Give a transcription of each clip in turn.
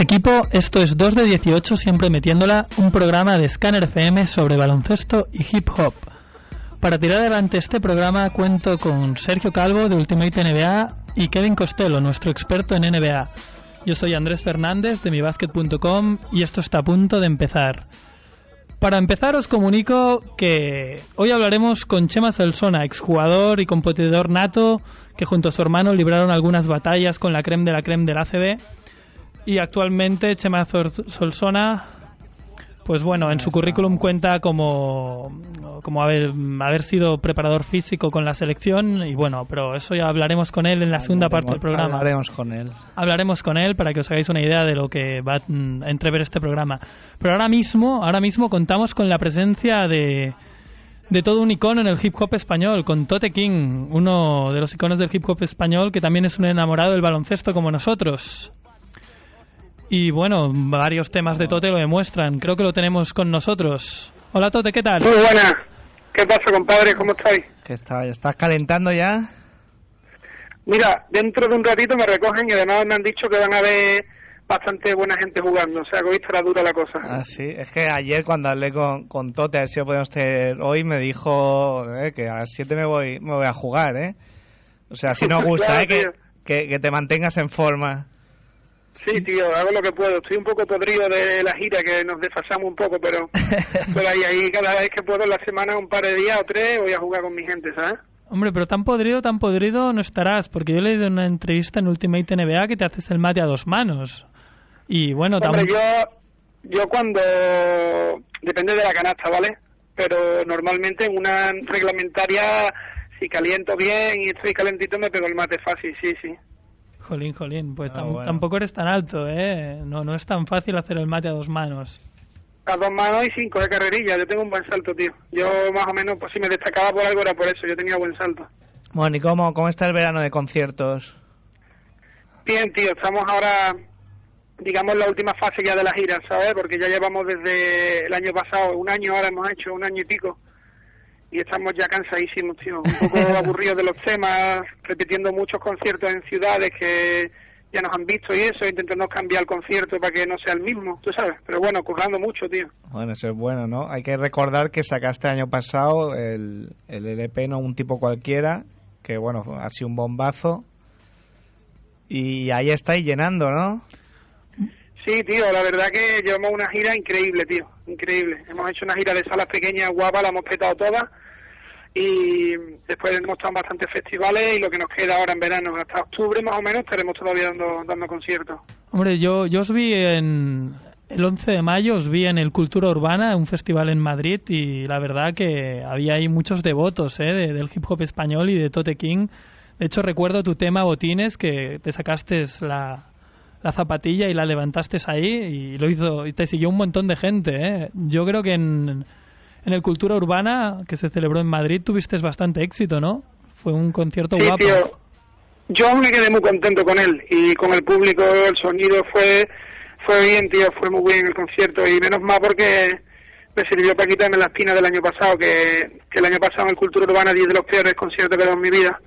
Equipo, esto es 2 de 18, siempre metiéndola, un programa de Scanner FM sobre baloncesto y hip hop. Para tirar adelante este programa cuento con Sergio Calvo de Ultimate NBA y Kevin Costello, nuestro experto en NBA. Yo soy Andrés Fernández de mibasket.com y esto está a punto de empezar. Para empezar os comunico que hoy hablaremos con Chema Solsona, exjugador y competidor nato que junto a su hermano libraron algunas batallas con la creme de la creme del ACB y actualmente Chema Solsona pues bueno, en su currículum cuenta como, como haber, haber sido preparador físico con la selección y bueno, pero eso ya hablaremos con él en la segunda parte del programa. Hablaremos con él. Hablaremos con él para que os hagáis una idea de lo que va a entrever este programa. Pero ahora mismo, ahora mismo contamos con la presencia de, de todo un icono en el hip hop español, con Tote King, uno de los iconos del hip hop español que también es un enamorado del baloncesto como nosotros. Y bueno, varios temas de Tote lo demuestran. Creo que lo tenemos con nosotros. Hola Tote, ¿qué tal? Muy buena. ¿Qué pasa, compadre? ¿Cómo estáis? ¿Qué está? ¿Estás calentando ya? Mira, dentro de un ratito me recogen y además me han dicho que van a ver bastante buena gente jugando. O sea, que hoy estará dura la cosa. Ah, sí. Es que ayer cuando hablé con, con Tote, a ver si lo podemos tener hoy, me dijo eh, que a las 7 me voy, me voy a jugar, ¿eh? O sea, si nos gusta, Claro, ¿eh? Que, que te mantengas en forma. Sí, tío, hago lo que puedo. Estoy un poco podrido de la gira, que nos desfasamos un poco, pero, pero ahí, ahí cada vez que puedo en la semana, un par de días o tres, voy a jugar con mi gente, ¿sabes? Hombre, pero tan podrido, tan podrido no estarás, porque yo he leído una entrevista en Ultimate NBA que te haces el mate a dos manos. Y bueno, Hombre, yo, yo cuando... Depende de la canasta, ¿vale? Pero normalmente en una reglamentaria, si caliento bien y estoy calentito, me pego el mate fácil, sí, sí. Jolín, jolín, pues Ah, tam- bueno. tampoco eres tan alto, ¿eh? No, no es tan fácil hacer el mate a dos manos. A dos manos y cinco de carrerilla. Yo tengo un buen salto, tío. Yo más o menos, pues si me destacaba por algo era por eso. Yo tenía buen salto. Bueno, ¿y cómo, cómo está el verano de conciertos? Bien, tío. Estamos ahora, digamos, en la última fase ya de la gira, ¿sabes? Porque ya llevamos desde el año pasado, un año ahora hemos hecho, un año y pico. Y estamos ya cansadísimos, tío. Un poco aburridos de los temas, repitiendo muchos conciertos en ciudades que ya nos han visto y eso, intentando cambiar el concierto para que no sea el mismo, tú sabes. Pero bueno, currando mucho, tío. Bueno, eso es bueno, ¿no? Hay que recordar que sacaste el año pasado el, el LP, no un tipo cualquiera, que bueno, ha sido un bombazo. Y ahí estáis llenando, ¿no? Sí, tío, la verdad que llevamos una gira increíble, tío, increíble. Hemos hecho una gira de salas pequeñas guapas, la hemos petado todas y después hemos estado en bastantes festivales y lo que nos queda ahora en verano, hasta octubre más o menos, estaremos todavía dando, dando conciertos. Hombre, yo, yo os vi en... El 11 de mayo os vi en el Cultura Urbana, un festival en Madrid, y la verdad que había ahí muchos devotos ¿eh? de- del hip hop español y de Tote King. De hecho, recuerdo tu tema Botines, que te sacaste la, la zapatilla y la levantaste ahí, y lo hizo y te siguió un montón de gente. ¿eh? Yo creo que en, en el Cultura Urbana, que se celebró en Madrid, tuviste bastante éxito, ¿no? Fue un concierto Sí, guapo. tío, yo me quedé muy contento con él y con el público, el sonido fue fue bien, tío, fue muy bien el concierto y menos mal porque me sirvió para quitarme la espina del año pasado, que, que el año pasado en el Cultura Urbana 10 de los peores conciertos que he dado en mi vida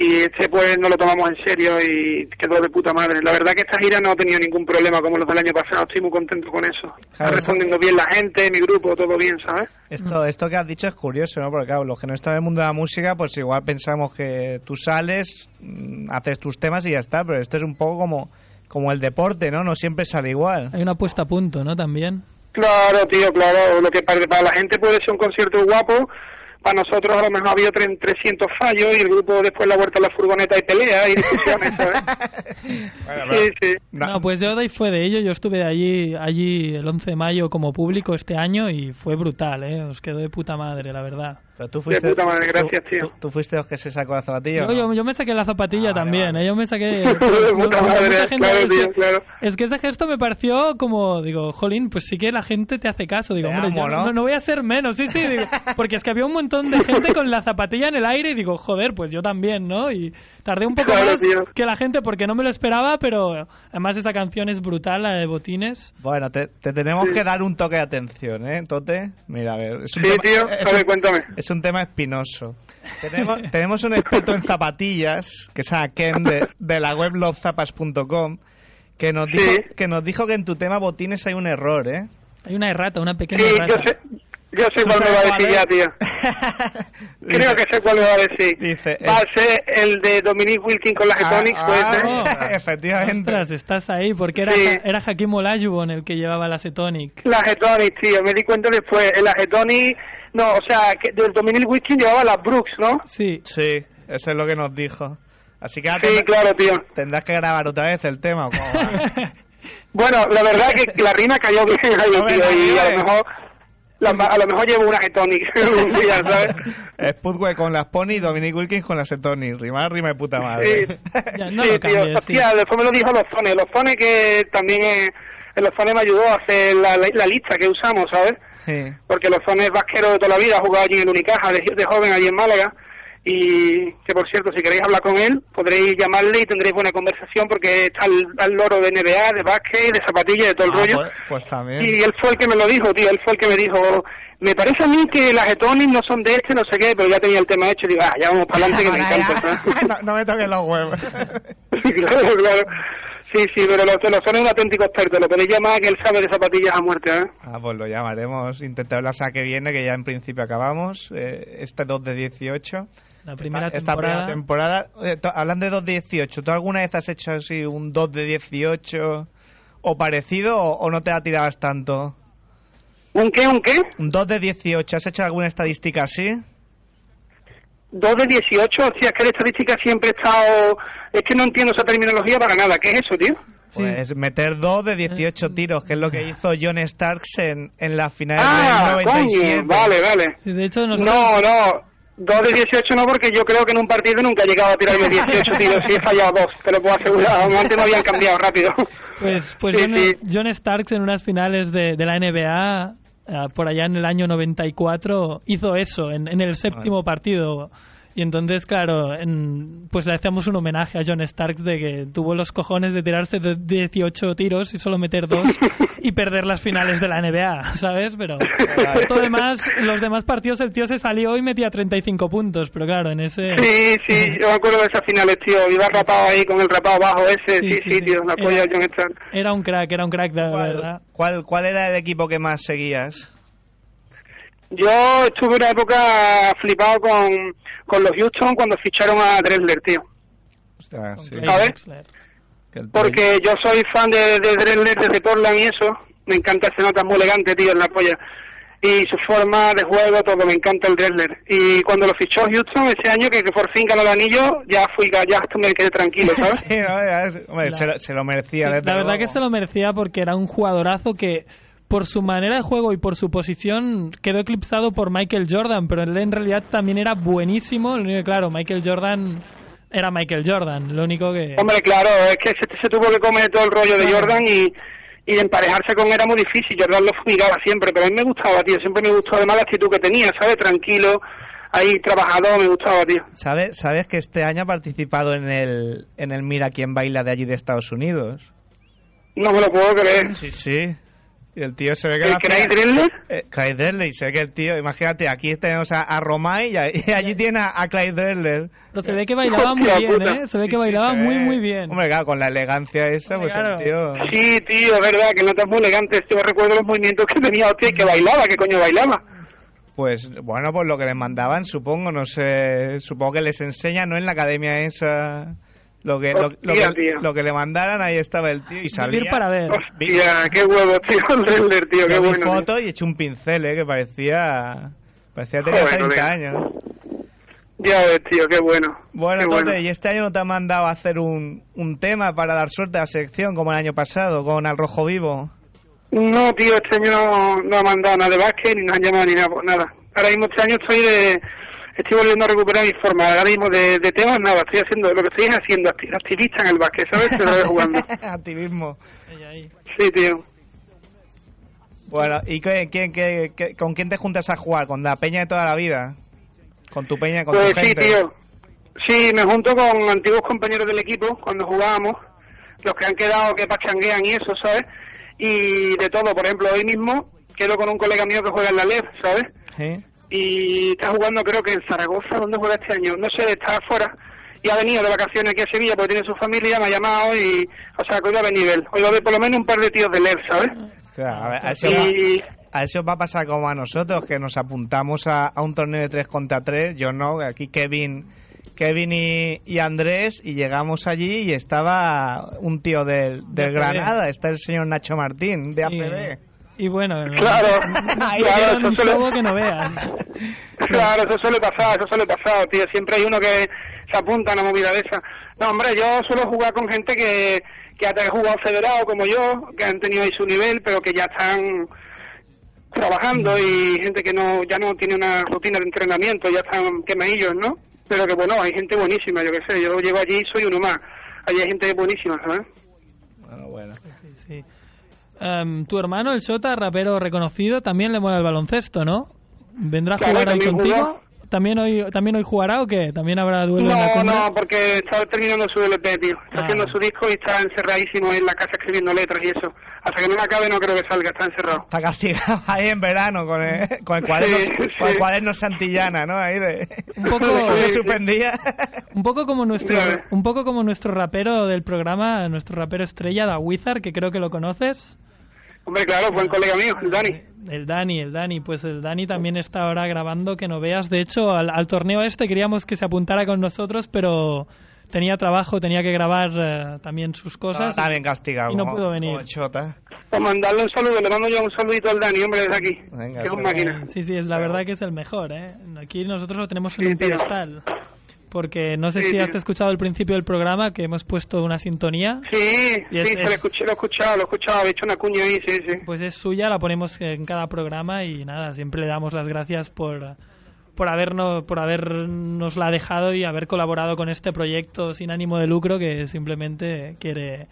y este pues no lo tomamos en serio y quedó de puta madre. La verdad que esta gira no ha tenido ningún problema como los del año pasado, estoy muy contento con eso. Está respondiendo bien la gente, mi grupo, todo bien, ¿sabes? Esto, esto que has dicho es curioso, ¿no? Porque claro, los que no están en el mundo de la música, pues igual pensamos que tú sales, mm, haces tus temas y ya está, pero esto es un poco como como el deporte, ¿no? No siempre sale igual. Hay una puesta a punto, ¿no? También. Claro, tío, claro. Lo que para, para la gente puede ser un concierto guapo, para nosotros a lo mejor ha habido tre- 300 fallos y el grupo después la vuelta a la furgoneta y pelea y discusiones, ¿sabes? Bueno, Sí, sí. No, pues yo doy fue de ello. Yo estuve allí, allí el 11 de mayo como público este año y fue brutal, ¿eh? Os quedó de puta madre, la verdad. Pero tú fuiste, puta madre, gracias, tú- tío. Tú, tú fuiste los que se sacó la zapatilla. Yo, ¿o no? yo, yo me saqué la zapatilla Ah, también, vale. ¿eh? Yo me saqué... De puta Mucha madre, gente claro, es, tío, que, claro. es que ese gesto me pareció como, digo, jolín, pues sí que la gente te hace caso. Digo, Te hombre, amo, yo ¿no? no, no voy a ser menos, sí, sí, digo, porque es que había un montón de gente con la zapatilla en el aire y digo, joder, pues yo también, ¿no? Y tardé un poco Claro, más tío. que la gente porque no me lo esperaba, pero además esa canción es brutal, la de Botines. Bueno, te, te tenemos Sí. que dar un toque de atención, ¿eh, Tote? Mira, a ver. Es un Sí, tema, tío, es a ver, un- cuéntame. Es un tema espinoso. Tenemos, tenemos un experto en zapatillas, que es a Ken de, de la web lovezapas.com, que nos dijo Sí. que nos dijo que en tu tema botines hay un error, ¿eh? Hay una errata, una pequeña Sí, yo errata. sé, yo sé ¿Tú cuál me va a decir ya, cuál tío. Creo que sé cuál me va a decir. Dice, va eh, a ser el de Dominique Wilkins con las Ah, Etonics, puede ah, ser. Oh. efectivamente. Ostras, estás ahí, porque era, Sí. era Hakim Olajuwon el que llevaba la Cetonic. Las Etonics, tío, me di cuenta después. En las Etonics, no, o sea, que del Dominique Wilkins llevaba las Brooks, ¿no? Sí, Sí, eso es lo que nos dijo. Así que Sí, tendrás- claro, tío. tendrás que grabar otra vez el tema. ¿o cómo va? Bueno, la verdad que la rima cayó bien ahí, No tío, y a lo mejor, la- a lo mejor llevo unas Etonics un día, ¿sabes? Spudway con las Pony y Dominic Wilkins con las Etony. Rima, rima de puta Sí, madre. Ya, no sí lo tío. Hostia, después me lo dijo los Zones. Los Zones que también eh, los Zones me ayudó a hacer la, la, la lista que usamos, ¿sabes? Sí. Porque los Zones vasqueros de toda la vida ha jugado allí en Unicaja de, de joven allí en Málaga. Y que por cierto, si queréis hablar con él, podréis llamarle y tendréis buena conversación porque está al, al loro de NBA, de básquet, de zapatillas, de todo el Ah, rollo. pues, pues también. Y él fue el que me lo dijo, tío, él fue el que me dijo, me parece a mí que las Etonics no son de este, no sé qué, pero ya tenía el tema hecho y digo, ah, ya vamos para adelante que me encanta. no, no me toques los huevos. claro, claro. Sí, sí, pero los los son un auténtico experto, lo podéis llamar que él sabe de zapatillas a muerte, ¿eh? ah, pues lo llamaremos. Intentar la semana que viene, que ya en principio acabamos. Eh, este 2 de 18. La primera esta, esta temporada. primera temporada. Eh, to- hablando de 2 de 18, ¿tú alguna vez has hecho así un 2 de 18 o parecido o, o no te la tirabas tanto? ¿Un qué, un qué? ¿Un 2 de 18? ¿Has hecho alguna estadística así? Dos de 18, hostia, es que la estadística siempre he estado... Es que no entiendo esa terminología para nada, ¿qué es eso, tío? Sí. Pues meter 2 de 18 tiros, que es lo que hizo John Starks en, en la final Ah, del 97. coño, vale, vale. Sí, de hecho, nosotros, No, no, dos de 18 no, porque yo creo que en un partido nunca he llegado a tirarme 18 tiros, sí he fallado dos, te lo puedo asegurar, antes me habían cambiado rápido. pues, pues Sí, John, sí. John Starks en unas finales de, de la NBA, eh, por allá en el año 94, hizo eso en, en el séptimo partido. Y entonces, claro, en- pues le hacemos un homenaje a John Starks de que tuvo los cojones de tirarse de 18 tiros y solo meter dos y perder las finales de la NBA, ¿sabes? Pero todo demás, los demás partidos el tío se salió y metía 35 puntos, pero claro, en ese... Sí, sí, yo me acuerdo de esas finales, tío, iba rapado ahí con el rapado bajo ese, Sí, sí, sí, sí, sí. tío, la polla Era- de John Stark. Era un crack, era un crack, de verdad. ¿Cuál, cuál, cuál era el equipo que más seguías? Yo estuve una época flipado con, con los Houston cuando ficharon a Drexler, tío. Con sí. Porque yo soy fan de, de Drexler desde Portland y eso. Me encanta, se nota muy elegante, tío, en la polla. Y su forma de juego, todo, me encanta el Drexler. Y cuando lo fichó Houston ese año, que, que por fin ganó el anillo, ya fui, ya me quedé tranquilo, ¿sabes? Sí, no, ya es- hombre, La- se, lo, se lo merecía. Sí, desde la verdad luego. que se lo merecía porque era un jugadorazo que por su manera de juego y por su posición quedó eclipsado por Michael Jordan, pero él en realidad también era buenísimo. Lo único que, claro, Michael Jordan era Michael Jordan, lo único que... Hombre, claro, es que se, se tuvo que comer todo el rollo de Claro. Jordan y, y emparejarse con él era muy difícil. Jordan lo fumigaba siempre, pero a mí me gustaba, tío. Siempre me gustó además la actitud que tenía, ¿sabes? Tranquilo, ahí trabajador, me gustaba, tío. ¿Sabes, ¿Sabes que este año ha participado en el, en el Mira quién baila de allí de Estados Unidos? No me lo puedo creer. Sí, sí. Y el tío se ve que... ¿El la Craig? Eh, Clyde Drexler, y sé que el tío, imagínate, aquí tenemos a, a Romay y, a- y allí tiene a, a Clyde Drexler. Pero se ve que bailaba muy bien, puta. ¿eh? Se ve Sí, que bailaba se muy, ve- muy bien. Hombre, claro, con la elegancia esa, Hombre, pues el tío... Sí, tío, es verdad, que notas muy elegantes. Yo recuerdo los movimientos que tenía, hostia, y que bailaba, ¿qué coño bailaba? Pues bueno, pues lo que les mandaban, supongo, no sé, supongo que les enseñan, ¿no? En la academia esa, Lo que, lo, que, tío. lo que le mandaran, ahí estaba el tío y salía. Vivir para ver. Hostia, qué huevo, tío, el tío, qué bueno. tío. foto y eché un pincel, ¿eh? Que parecía... Parecía Joder, 30 colega. años. Ya ves, tío, qué bueno. Bueno, qué Tote, ¿y este año no te han mandado a hacer un, un tema para dar suerte a la selección como el año pasado con Al Rojo Vivo? No, tío, este año no, no ha mandado nada de básquet, ni nos han llamado ni nada, nada. Ahora mismo este año estoy de... Estoy volviendo a recuperar mi forma. Ahora mismo de, de temas nada, estoy haciendo... Lo que estoy es haciendo acti- activista en el básquet, ¿sabes? Otra vez jugando. Activismo. Sí, tío. Bueno, ¿y qué, qué- qué- qué- con quién te juntas a jugar? ¿Con la peña de toda la vida? ¿Con tu peña, con Pues tu sí, gente? tío. Sí, me junto con antiguos compañeros del equipo cuando jugábamos, los que han quedado que pachanguean y eso, ¿sabes? Y de todo, por ejemplo, hoy mismo quedo con un colega mío que juega en la LEV, ¿sabes? ¿Sí? Y está jugando creo que en Zaragoza, ¿dónde juega este año? No sé, está afuera. Y ha venido de vacaciones aquí a Sevilla porque tiene su familia, me ha llamado y... O sea, que hoy va a haber nivel. Hoy va a haber por lo menos un par de tíos de LEV, ¿sabes? A, ver, a eso va, Y... a eso va a pasar como a nosotros, que nos apuntamos a, a un torneo de 3 contra 3. Yo no, aquí Kevin Kevin y, y Andrés, y llegamos allí y estaba un tío del, del. Granada, está el señor Nacho Martín, de ACB. Y, bueno, Claro, ahí claro, eso suele- que no veas. Claro, eso suele pasar, eso suele pasar, tío. Siempre hay uno que se apunta a una movida de esa. No, hombre, yo suelo jugar con gente que, que ha jugado federado como yo, que han tenido ahí su nivel, pero que ya están trabajando y gente que no ya no tiene una rutina de entrenamiento, ya están quemadillos, ¿no? Pero que bueno, hay gente buenísima, yo qué sé. Yo llego allí y soy uno más. Allí hay gente buenísima, ¿sabes? Bueno, bueno. Em, tu hermano, el Shota, rapero reconocido, también le mola el baloncesto, ¿no? ¿Vendrá a Claro, jugar ahí contigo? jugó. ¿También hoy, ¿También hoy jugará o qué? ¿También habrá duelo en la No, no, porque está terminando su LP, tío. Está Ah. haciendo su disco y está encerradísimo en la casa escribiendo letras y eso. Hasta que no la acabe no creo que salga, está encerrado. Está castigado ahí en verano con el, con el cuaderno, Sí, con el cuaderno Santillana, ¿no? Ahí de... Un poco- no Sí, sí. suspendía. Un poco como nuestro un poco como nuestro rapero del programa, nuestro rapero estrella, Da Wizard, que creo que lo conoces. Hombre, claro, buen colega mío, el Dani. El Dani, el Dani, pues el Dani también está ahora grabando que no veas. De hecho, al, al torneo este queríamos que se apuntara con nosotros, pero tenía trabajo, tenía que grabar eh, también sus cosas. Está bien castigado. y no como- pudo venir. como chota. Pues mandarle un saludo, le mando yo un saludito al Dani, hombre, desde aquí. Venga, que es un máquina. Sí, sí, es la verdad que es el mejor, ¿eh? Aquí nosotros lo tenemos en Sí, un tío. Porque no sé Sí, si has escuchado el principio del programa que hemos puesto una sintonía. Sí, Y es- sí, se es- lo, escuché, lo he escuchado, lo he escuchado, he hecho una cuña ahí, sí, sí. Pues es suya, la ponemos en cada programa y nada, siempre le damos las gracias por, por habernos por habernos la dejado y haber colaborado con este proyecto sin ánimo de lucro que simplemente quiere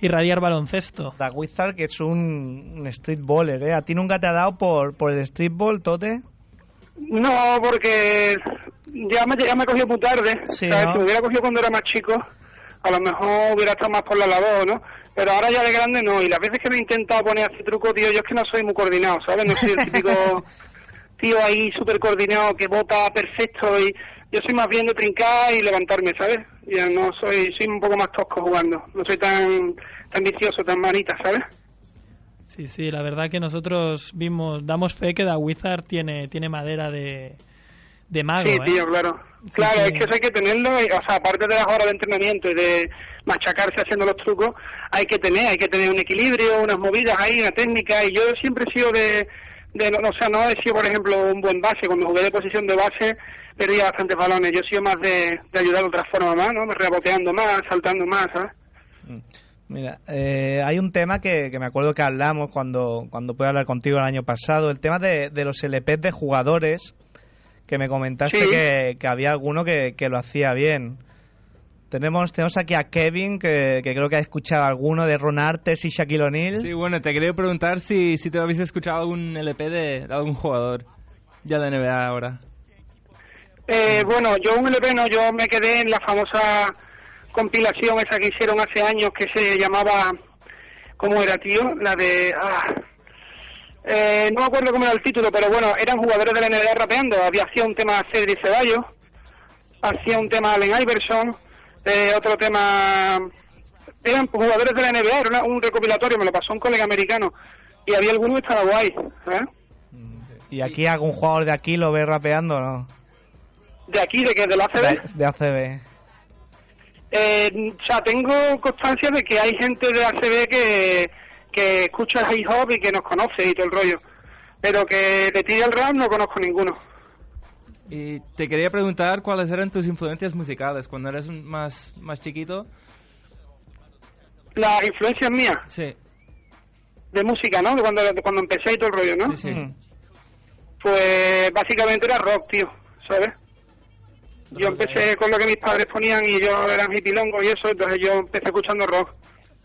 irradiar baloncesto. Da Wizard, que es un, un streetballer, ¿eh? ¿A ti nunca te ha dado por, por el streetball, Tote? No, porque ya me, ya me cogió muy tarde. Sí, ¿sabes? ¿no? Si me hubiera cogido cuando era más chico, a lo mejor hubiera estado más por la labor, ¿no? Pero ahora ya de grande no. Y las veces que me he intentado poner así truco, tío, yo es que no soy muy coordinado, ¿sabes? No soy el típico tío ahí súper coordinado que bota perfecto y yo soy más bien de trincar y levantarme, ¿sabes? Ya no soy, soy un poco más tosco jugando. No soy tan, tan vicioso, tan manita, ¿sabes? Sí, sí, la verdad que nosotros vimos, damos fe que Da Wizard tiene, tiene madera de, de mago, Sí, ¿eh? tío, claro. Sí, claro, sí. es que eso hay que tenerlo, y, o sea, aparte de las horas de entrenamiento y de machacarse haciendo los trucos, hay que tener, hay que tener un equilibrio, unas movidas ahí, una técnica, y yo siempre he sido de, de no, o sea, no he sido, por ejemplo, un buen base, cuando jugué de posición de base perdía bastantes balones, yo he sido más de, de ayudar de otra forma más, ¿no? Reboteando más, saltando más, ¿sabes? Mira, eh, hay un tema que, que me acuerdo que hablamos cuando, cuando pude hablar contigo el año pasado, el tema de, de los LPs de jugadores, que me comentaste Sí. que, que había alguno que, que lo hacía bien. Tenemos, tenemos aquí a Kevin, que, que creo que ha escuchado alguno de Ron Artes y Shaquille O'Neal. Sí, bueno, te quería preguntar si, si te habéis escuchado algún LP de, de algún jugador ya de NBA ahora. Eh, bueno, yo un LP no, yo me quedé en la famosa compilación esa que hicieron hace años que se llamaba, ¿cómo era, tío? La de... ah, eh, no me acuerdo cómo era el título, pero bueno, eran jugadores de la NBA rapeando. Había hacía un tema Cedric Ceballos, hacía un tema Allen Iverson, eh, otro tema... Eran jugadores de la NBA, era una- un recopilatorio, me lo pasó un colega americano. Y había alguno que estaba guay, ¿eh? Y aquí algún jugador de aquí lo ve rapeando, ¿no? De aquí, de que de la ACB. De, de ACB. Eh, o sea, tengo constancia de que hay gente de ACB que, que escucha hip hop y que nos conoce y todo el rollo. Pero que de tire el rap no conozco ninguno. Y te quería preguntar cuáles eran tus influencias musicales cuando eres un- más, más chiquito. Las influencias mías Sí, de música, ¿no? De cuando, de cuando empecé y todo el rollo, ¿no? sí, sí. Pues básicamente era rock, tío, ¿sabes? Yo empecé con lo que mis padres ponían y yo eran hipilongos y eso, entonces yo empecé escuchando rock.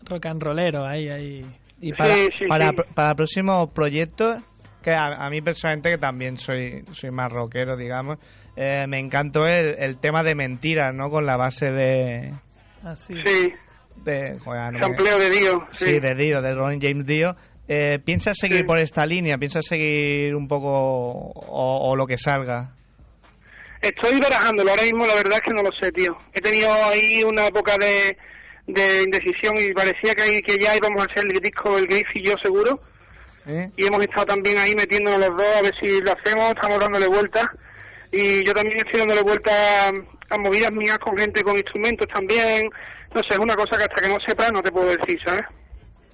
Rock and rollero, ahí, ahí. Y para, Sí, sí, para, sí. para próximos proyectos, que a, a mí personalmente, que también soy, soy más rockero, digamos, eh, me encantó el, el tema de mentiras, ¿no? Con la base de... Así. Sí, de joder, no me- de Dio, Sí, sí. de Dio, de Ronnie James Dio. Eh, ¿Piensas seguir Sí. por esta línea? ¿Piensas seguir un poco o, o lo que salga? Estoy barajándolo, ahora mismo la verdad es que no lo sé, tío. He tenido ahí una época de, de indecisión y parecía que, ahí- que ya íbamos a hacer el disco El Griff y yo seguro. ¿Eh? Y hemos estado también ahí metiéndonos los dos a ver si lo hacemos, estamos dándole vueltas. Y yo también estoy dándole vueltas a, a movidas mías con gente con instrumentos también. No sé, es una cosa que hasta que no sepa no te puedo decir, ¿sabes?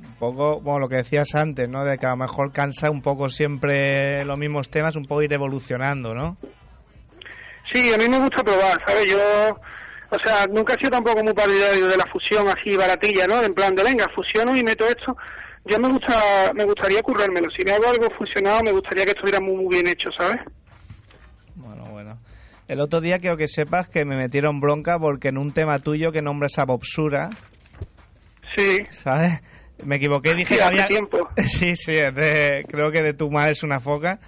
Un poco, bueno, lo que decías antes, ¿no? De que a lo mejor cansa un poco siempre los mismos temas, un poco ir evolucionando, ¿no? Sí, a mí me gusta probar, ¿sabes? Yo, o sea, nunca he sido tampoco muy partidario de la fusión así baratilla, ¿no? En plan de, venga, fusiono y meto esto. Yo me gusta, me gustaría currármelo. Si me hago algo fusionado, me gustaría que estuviera muy, muy bien hecho, ¿sabes? Bueno, bueno. El otro día quiero que sepas que me metieron bronca porque en un tema tuyo que nombras a Bobsura, Sí. ¿sabes? Me equivoqué y dije Sí, que había... tiempo. Sí, sí, es de- creo que de tu madre es una foca.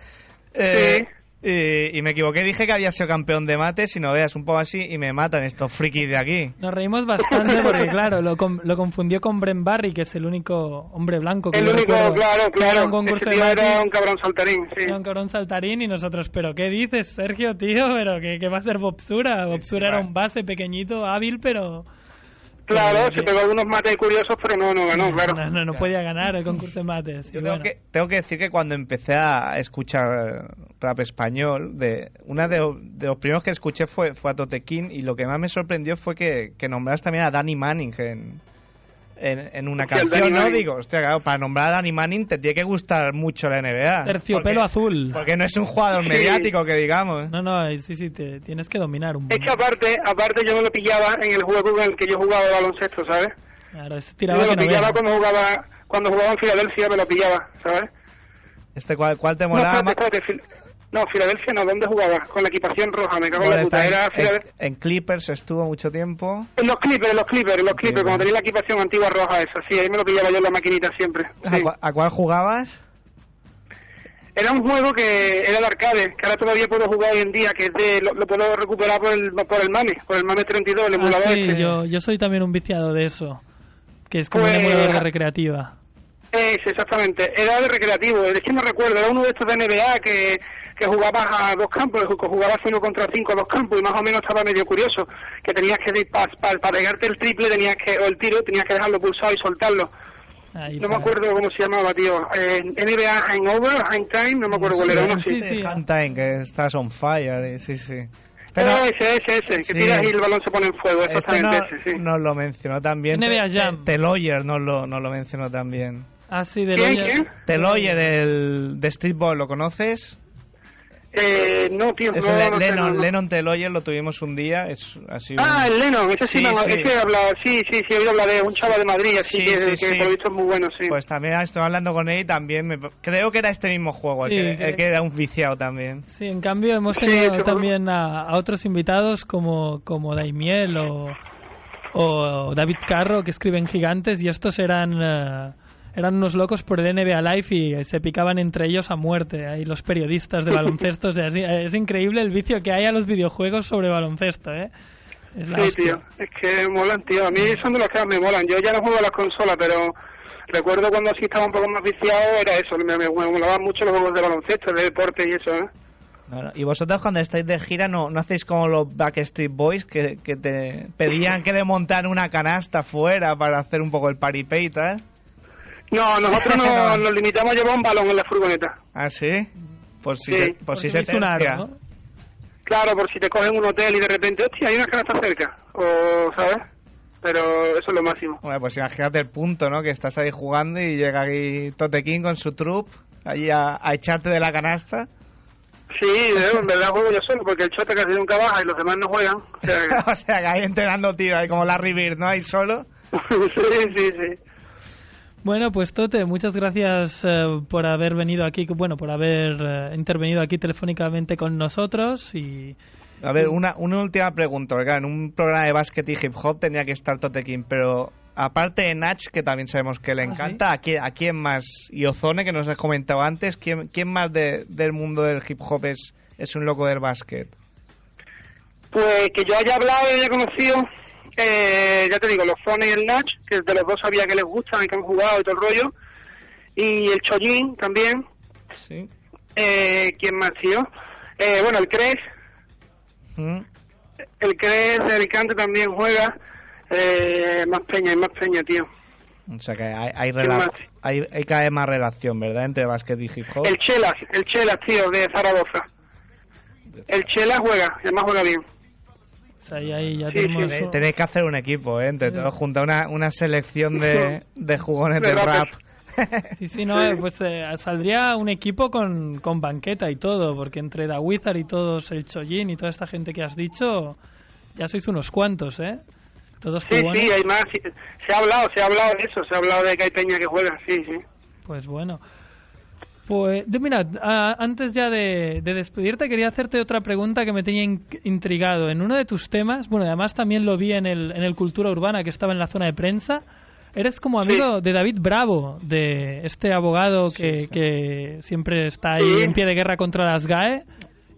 Eh, Sí. Y, y me equivoqué dije que había sido campeón de mates y no veas un poco así y me matan estos frikis de aquí. Nos reímos bastante porque, claro, lo, com- lo confundió con Bren Barry, que es el único hombre blanco que El único, recuerdo claro, que era claro. un concurso Ese de era un cabrón saltarín, sí. era un cabrón saltarín y nosotros, ¿pero qué dices, Sergio, tío? ¿Pero qué, qué va a ser Bobsura? Bobsura era un base pequeñito, hábil, pero... Claro, pero se pegó algunos mates curiosos, pero no, no ganó, claro. No, no, no podía ganar el concurso de mates. Yo tengo, bueno. que, tengo que decir que cuando empecé a escuchar rap español, de una de, de los primeros que escuché fue, fue a Totequín y lo que más me sorprendió fue que, que nombras también a Danny Manning en, en, en una Hostia, canción, ¿no? Digo, hostia, claro, para nombrar a Danny Manning te tiene que gustar mucho la NBA. Terciopelo porque, azul. Porque no es un jugador Sí. mediático que digamos. No, no, sí, sí, te, tienes que dominar un Es que aparte, aparte yo me lo pillaba en el juego en el que yo jugaba de baloncesto, ¿sabes? Claro, ese Yo tiraba me que lo pillaba cuando jugaba, cuando jugaba en Filadelfia me lo pillaba, ¿sabes? Este, ¿cuál, cuál te No, molaba espérate, espérate, no, Filadelfia no, ¿dónde jugaba? Con la equipación roja, me cago en la puta. está Era en, Filadelfia. en- en Clippers estuvo mucho tiempo. En los Clippers, en los Clippers, en los Clippers, cuando tenía la equipación antigua roja esa, sí, ahí me lo pillaba yo en la maquinita siempre. ¿A, sí. cuál jugabas? Era un juego que era de arcade, que ahora todavía puedo jugar hoy en día, que es de, lo, lo puedo recuperar por el, por el MAME, por el MAME 32, el Ah, emulador sí, este. yo, yo soy también un viciado de eso. Que es como un Pues- emulador de recreativa. Ese, exactamente. Era de recreativo. Es que no recuerdo. Era uno de estos de NBA que, que jugabas a dos campos. que Jugabas uno contra cinco a dos campos y más o menos estaba medio curioso. Que tenías que, para pegarte el triple tenías que, o el tiro, tenías que dejarlo pulsado y soltarlo. Ahí No me para- acuerdo cómo se llamaba, tío. Eh, NBA Hangover, Hang Time, no me acuerdo cuál era. Uno sí, sí. Time, que estás on fire, eh, sí, sí. Este, no- ese, ese, ese. Que Sí. tiras y el balón se pone en fuego. este Exactamente no- ese, sí. nos lo mencionó también. NBA Jam. Te- Teloyer nos lo, nos lo mencionó también. Ah, sí, de. Teloyer, el de Streetball, ¿lo conoces? Eh, no, tío. Es no, el no Lennon, no, no. Lennon Teloyer, lo tuvimos un día. Es así un- Ah, el Lennon, ese sí, Sí, me sí. ese he hablado, sí, sí, sí, he oído hablar de un chaval de Madrid, así Sí, que, sí, que sí. por lo visto es muy bueno, sí. Pues también estoy hablando con él y también me- creo que era este mismo juego, el que, que- el que era un viciado también. Sí, en cambio hemos tenido también a, a otros invitados como, como Daimiel o, o David Carro que escriben gigantes y estos eran eh, eran unos locos por el NBA Live y se picaban entre ellos a muerte. Ahí los periodistas de baloncesto, o sea, es, es increíble el vicio que hay a los videojuegos sobre baloncesto, ¿eh? Es la Sí, hostia. tío, es que molan, tío. A mí son de los que más me molan. Yo ya no juego a las consolas, pero recuerdo cuando así estaba un poco más viciado, era eso, me, me, me molaban mucho los juegos de baloncesto, de deporte y eso, ¿eh? No, no. Y vosotros cuando estáis de gira no, no hacéis como los Backstreet Boys que, que te pedían que le montaran una canasta fuera para hacer un poco el paripé y tal. No, nosotros no, nos limitamos a llevar un balón en la furgoneta. ¿Ah, sí? Por si, Sí. se- por si se. ¿no? Claro, por si te cogen un hotel y de repente, hostia, hay una canasta cerca, o, ¿sabes? pero eso es lo máximo. Bueno, pues imagínate el punto, ¿no? Que estás ahí jugando y llega aquí Tote King con su trup ahí a, a echarte de la canasta. Sí, de- en verdad juego yo solo, porque el Chota casi nunca baja y los demás no juegan. O sea que- o sea, que ahí entregando tiro, ahí como Larry Bird, ¿no? Ahí solo. sí, sí, sí. Bueno, pues Tote, muchas gracias eh, por haber venido aquí, bueno, por haber eh, intervenido aquí telefónicamente con nosotros y A ver, una, una última pregunta, porque en un programa de básquet y hip hop tenía que estar Tote King, pero aparte de Nach, que también sabemos que le ¿Ah, sí? encanta, ¿a, quién, ¿a quién más? Y Ozone, que nos has comentado antes, ¿quién, quién más de- del mundo del hip hop es, es un loco del básquet? Pues que yo haya hablado y haya conocido, eh, ya te digo, los Zone y el Natch, que de los dos sabía que les gustan y que han jugado y todo el rollo. Y el Chojin también. Sí. Eh, ¿Quién más, tío? Eh, bueno, el Cres. ¿Mm? El Cres de Alicante también juega. Eh, más peña, hay más peña, tío. O sea que hay, hay, hay, hay cada vez más relación, ¿verdad? Entre básquet y hip hop. El Chelas, el Chelas, tío, de Zaragoza. El Chelas juega, y además juega bien. Pues ahí, ahí ya Sí, tenemos... Tenéis, tenéis que hacer un equipo, ¿eh? Entre todos, juntar una, una selección de, de jugones De rap. Sí, sí, no, eh, pues eh, saldría un equipo con, con banqueta y todo, porque entre Da Wizard y todos, el Chojin y toda esta gente que has dicho, ya sois unos cuantos, ¿eh? Todos Sí, jugones. sí, hay más. sí. Se ha hablado, se ha hablado de eso, se ha hablado de que hay peña que juega, sí, sí. Pues bueno. Pues, de- mira, a- antes ya de, de despedirte, quería hacerte otra pregunta que me tenía in- intrigado. En uno de tus temas, bueno, además también lo vi en el, en el Cultura Urbana, que estaba en la zona de prensa, eres como amigo de David Bravo, de este abogado que, que siempre está ahí en pie de guerra contra las GAE.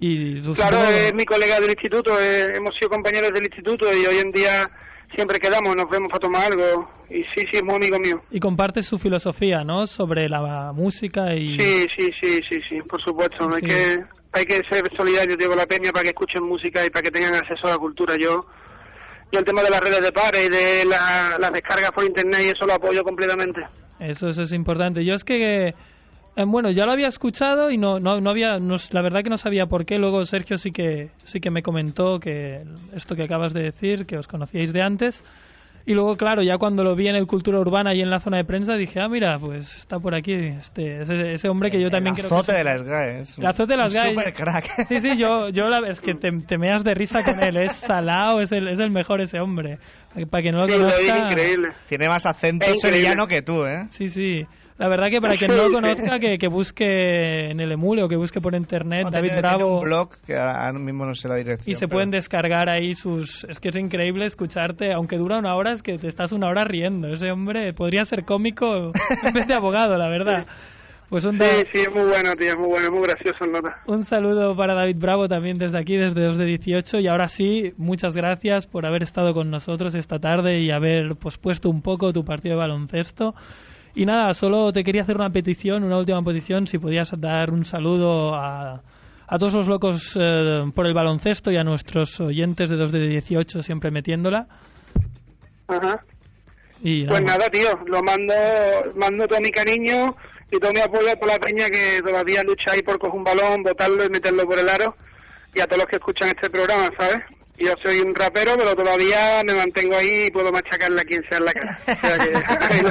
Y Claro, es mi colega del instituto, eh, hemos sido compañeros del instituto y hoy en día siempre quedamos, nos vemos para tomar algo. Y sí, sí, es muy amigo mío. y compartes su filosofía, ¿no? Sobre la música y... Sí, sí, sí, sí, sí, por supuesto. Hay que hay que ser solidario digo, la peña para que escuchen música y para que tengan acceso a la cultura. Yo yo el tema de las redes de pares y de la- las descargas por internet y eso lo apoyo completamente. Eso, eso es importante. Yo es que, bueno, ya lo había escuchado y no, no, no había, no- la verdad que no sabía por qué. Luego Sergio sí que, sí que me comentó que esto que acabas de decir, que os conocíais de antes. Y luego, claro, ya cuando lo vi en el Cultura Urbana y en la zona de prensa, dije, ah, mira, pues está por aquí este, ese, ese hombre que yo también el creo que... azote es- de las GAE. es un- El azote de las un GAE. super crack. Sí, sí, yo, yo la, es que te, te meas de risa con él. Es salado, es el, es el mejor ese hombre. Para que no lo Sí, lo conozca... increíble. Tiene más acento sevillano que tú, ¿eh? Sí, sí. La verdad que para quien no lo conozca, que, que busque en el emule o que busque por internet No, David tiene- tiene Bravo un blog que ahora mismo no sé la dirección. y se pero- pueden descargar ahí sus... Es que es increíble escucharte, aunque dura una hora, es que te estás una hora riendo. Ese hombre podría ser cómico en vez de abogado, la verdad. Pues un, Sí, sí, es muy bueno, tío, es muy bueno, es muy gracioso el nota. un saludo para David Bravo también desde aquí, desde 2 de 18. Y ahora sí, muchas gracias por haber estado con nosotros esta tarde y haber pospuesto un poco tu partido de baloncesto. Y nada, solo te quería hacer una petición, una última petición, si podías dar un saludo a, a todos los locos eh, por el baloncesto y a nuestros oyentes de 2 de 18 siempre metiéndola. Ajá. Y Pues nada, nada, tío, lo mando, mando todo mi cariño y todo mi apoyo por la peña que todavía lucha ahí por coger un balón, botarlo y meterlo por el aro y a todos los que escuchan este programa, ¿sabes? Yo soy un rapero, pero todavía me mantengo ahí y puedo machacarle a quien sea en la cara. O sea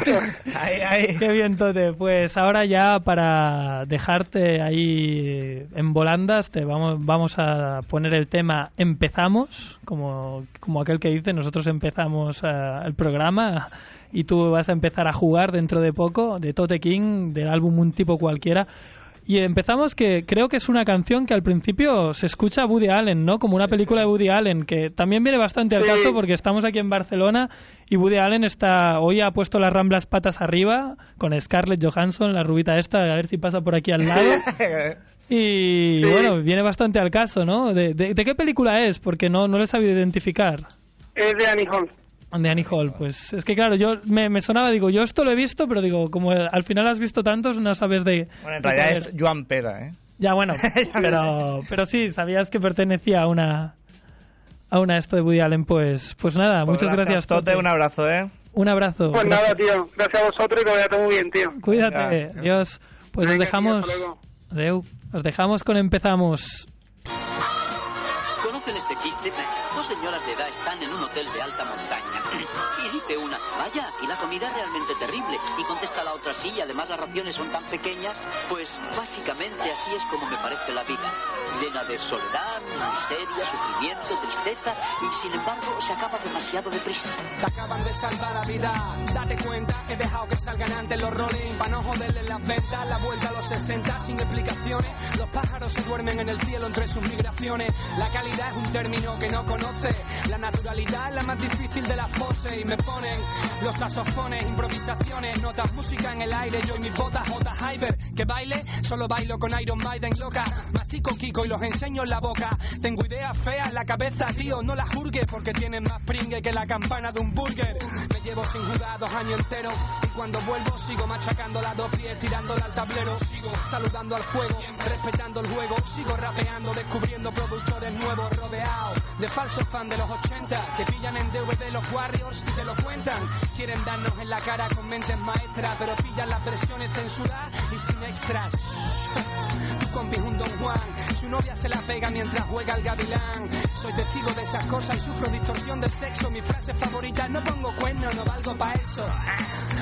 que, ahí. Ahí. Qué bien, Tote. Pues ahora ya para dejarte ahí en volandas, te vamos, vamos a poner el tema Empezamos, como, como aquel que dice, nosotros empezamos eh, el programa y tú vas a empezar a jugar dentro de poco, de Tote King, del álbum Un tipo cualquiera. Y empezamos que creo que es una canción que al principio se escucha a Woody Allen, ¿no? Como una película de Woody Allen, que también viene bastante al caso porque estamos aquí en Barcelona y Woody Allen está hoy ha puesto las ramblas patas arriba con Scarlett Johansson, la rubita esta, a ver si pasa por aquí al lado. Y bueno, viene bastante al caso, ¿no? ¿De, de, de qué película es? Porque no, no lo he sabido identificar. Es de Annie Hall. De Annie Hall, pues es que claro, yo me, me sonaba, digo, yo esto lo he visto, pero digo, como al final has visto tantos, no sabes de... Bueno, en de realidad es Joan Pera, ¿eh? ya, bueno, pero, pero sí, sabías que pertenecía a una a una esto de Woody Allen, pues pues nada, Pues muchas gracias, Tote. Tote. Un abrazo, ¿eh? Un abrazo. Pues Gracias. nada, tío, gracias a vosotros y que vaya todo muy bien, tío. Cuídate, Venga. adiós. Pues Venga, os dejamos tío. Os dejamos con empezamos. Señoras de edad están en un hotel de alta montaña. Y dice una, vaya, aquí la comida es realmente terrible. Y contesta la otra, sí, además las raciones son tan pequeñas. Pues básicamente así es como me parece la vida. Llena de soledad, miseria, sufrimiento, tristeza. Y sin embargo se acaba demasiado deprisa. Te acaban de salvar la vida. Date cuenta, he dejado que salgan antes los rolling. Para no joderle las ventas, la vuelta a los 60 sin explicaciones. Los pájaros se duermen en el cielo entre sus migraciones. La calidad es un término que no conoce. La naturalidad es la más difícil de las poses. Y me ponen los saxofones, improvisaciones, notas, música en el aire. Yo y mis botas, J. Hyper. Que baile, solo bailo con Iron Maiden loca. Mastico Kiko y los enseño en la boca. Tengo ideas feas en la cabeza, tío, no las jurgues porque tienen más pringue que la campana de un burger. Me llevo sin jugar dos años enteros y cuando vuelvo sigo machacando las dos pies, tirándola al tablero. Sigo saludando al fuego, respetando el juego. Sigo rapeando, descubriendo productores nuevos, rodeados de falsos fans de los 80 que pillan en DVD los Warriors y te lo cuentan. Quieren darnos en la cara con mentes maestras, pero pillan las versiones censuradas y sin extras. Tu compi es un Don Juan, su novia se la pega mientras juega al gavilán. Soy testigo de esas cosas y sufro distorsión del sexo. Mi frase favorita, no pongo cuerno, no valgo pa' eso.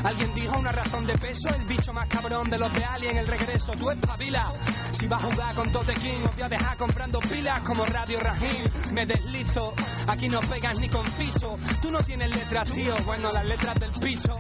Alguien dijo una razón de peso, el bicho más cabrón de los de Alien, el regreso, tú espabila. Si vas a jugar con Tote King, os voy a dejar comprando pilas como Radio Rajim. Me deslizo, aquí no pegas ni con piso. Tú no tienes letras, tío, bueno, las letras del piso.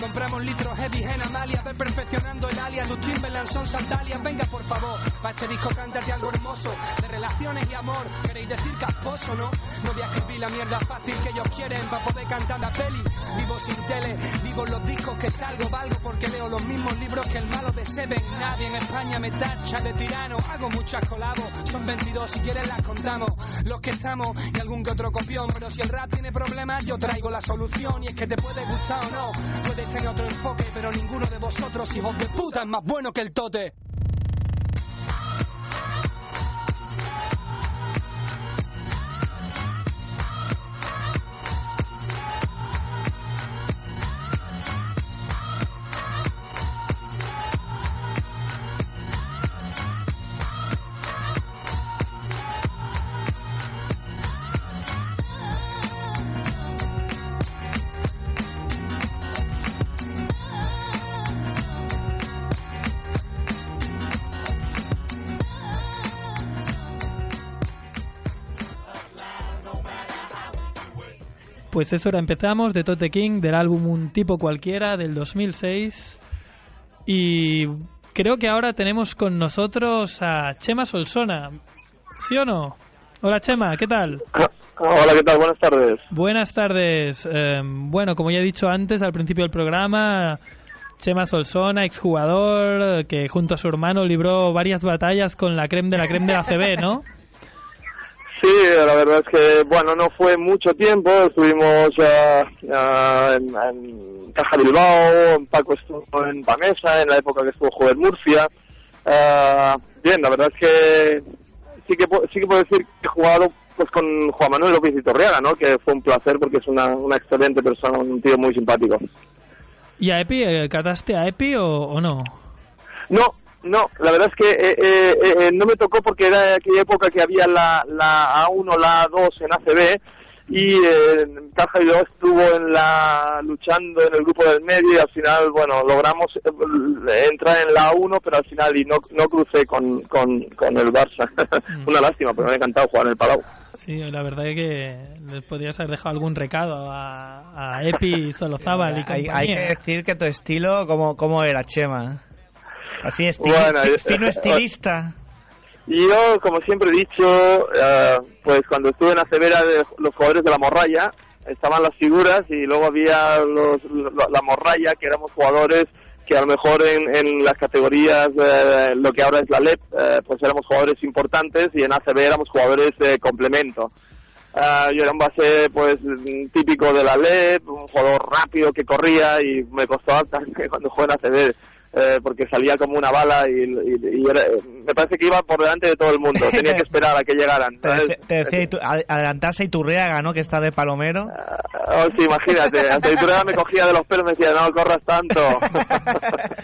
Compramos litros heavy en Amalia, ver perfeccionando el alias. Tus Timberland son sandalias, venga por favor. Pa' este disco cántate algo hermoso, de relaciones y amor. Queréis decir casposo, ¿no? No voy a escribir la mierda fácil que ellos quieren para poder cantar la peli. Vivo sin tele, vivo los discos que salgo, valgo porque leo los mismos libros que el malo de Seven. Nadie en España me tacha de tirano. Hago muchas colabos, son 22, si quieres las contamos. Los que estamos y algún que otro copión. Pero si el rap tiene problemas, yo traigo la solución. Y es que te puede gustar o no, puedes tener otro enfoque, pero ninguno de vosotros, hijos de puta, es más bueno que el tote. Pues eso, ahora empezamos de Tote King, del álbum Un tipo cualquiera del 2006. Y creo que ahora tenemos con nosotros a Chema Solsona. ¿Sí o no? Hola Chema, ¿qué tal? Hola, ¿qué tal? Buenas tardes. Buenas tardes. Eh, bueno, como ya he dicho antes al principio del programa, Chema Solsona, exjugador, que junto a su hermano libró varias batallas con la creme de la creme de la CB, ¿no? Sí, la verdad es que, bueno, no fue mucho tiempo, estuvimos uh, uh, en, en, Caja Bilbao, Paco estuvo en Pamesa, en la época que estuvo Joven Murcia. Uh, bien, la verdad es que sí que sí que puedo decir que he jugado pues con Juan Manuel López y Torreaga, ¿no? Que fue un placer porque es una, una excelente persona, un tío muy simpático. ¿Y a Epi, cataste a Epi o, o no? No, no, la verdad es que eh, eh, eh, no me tocó porque era aquella época que había la, la A1, la A2 en ACB y eh, Caja y yo estuvo en la luchando en el grupo del medio y al final, bueno, logramos eh, entrar en la A1, pero al final y no, no crucé con, con, con el Barça. Una lástima, pero me ha encantado jugar en el Palau. Sí, la verdad es que les podrías haber dejado algún recado a, a Epi, Solozábal y hay, compañía. hay que decir que tu estilo, ¿cómo, cómo era, Chema? Así, estili Bueno, eh, fino estilista. Yo, como siempre he dicho, eh, pues cuando estuve en era de los jugadores de la morralla, estaban las figuras y luego había los, lo- la morralla, que éramos jugadores que a lo mejor en, en las categorías, eh, lo que ahora es la LEP, eh, pues éramos jugadores importantes y en ACB éramos jugadores de complemento. Ah, yo era un base pues típico de la LEP, un jugador rápido que corría y me costó bastante cuando jugué en ACB eh, porque salía como una bala y, y- y era- me parece que iba por delante de todo el mundo, tenía que esperar a que llegaran. ¿sabes? te decía adelantarse Iturriaga, ¿no? Que está de palomero. Oh, sí, imagínate, hasta Iturrega me cogía de los pelos y me decía, no corras tanto.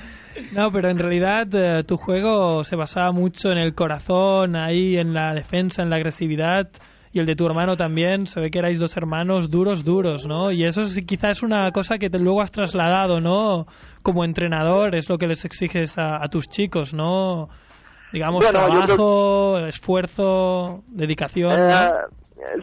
No, pero en realidad eh, tu juego se basaba mucho en el corazón, ahí en la defensa, en la agresividad. Y el de tu hermano también, se ve que erais dos hermanos duros, duros, ¿no? Y eso sí, quizás es una cosa que te, luego has trasladado, ¿no? Como entrenador, es lo que les exiges a, a tus chicos, ¿no? Digamos, Bueno, trabajo, esfuerzo, dedicación. ¿no?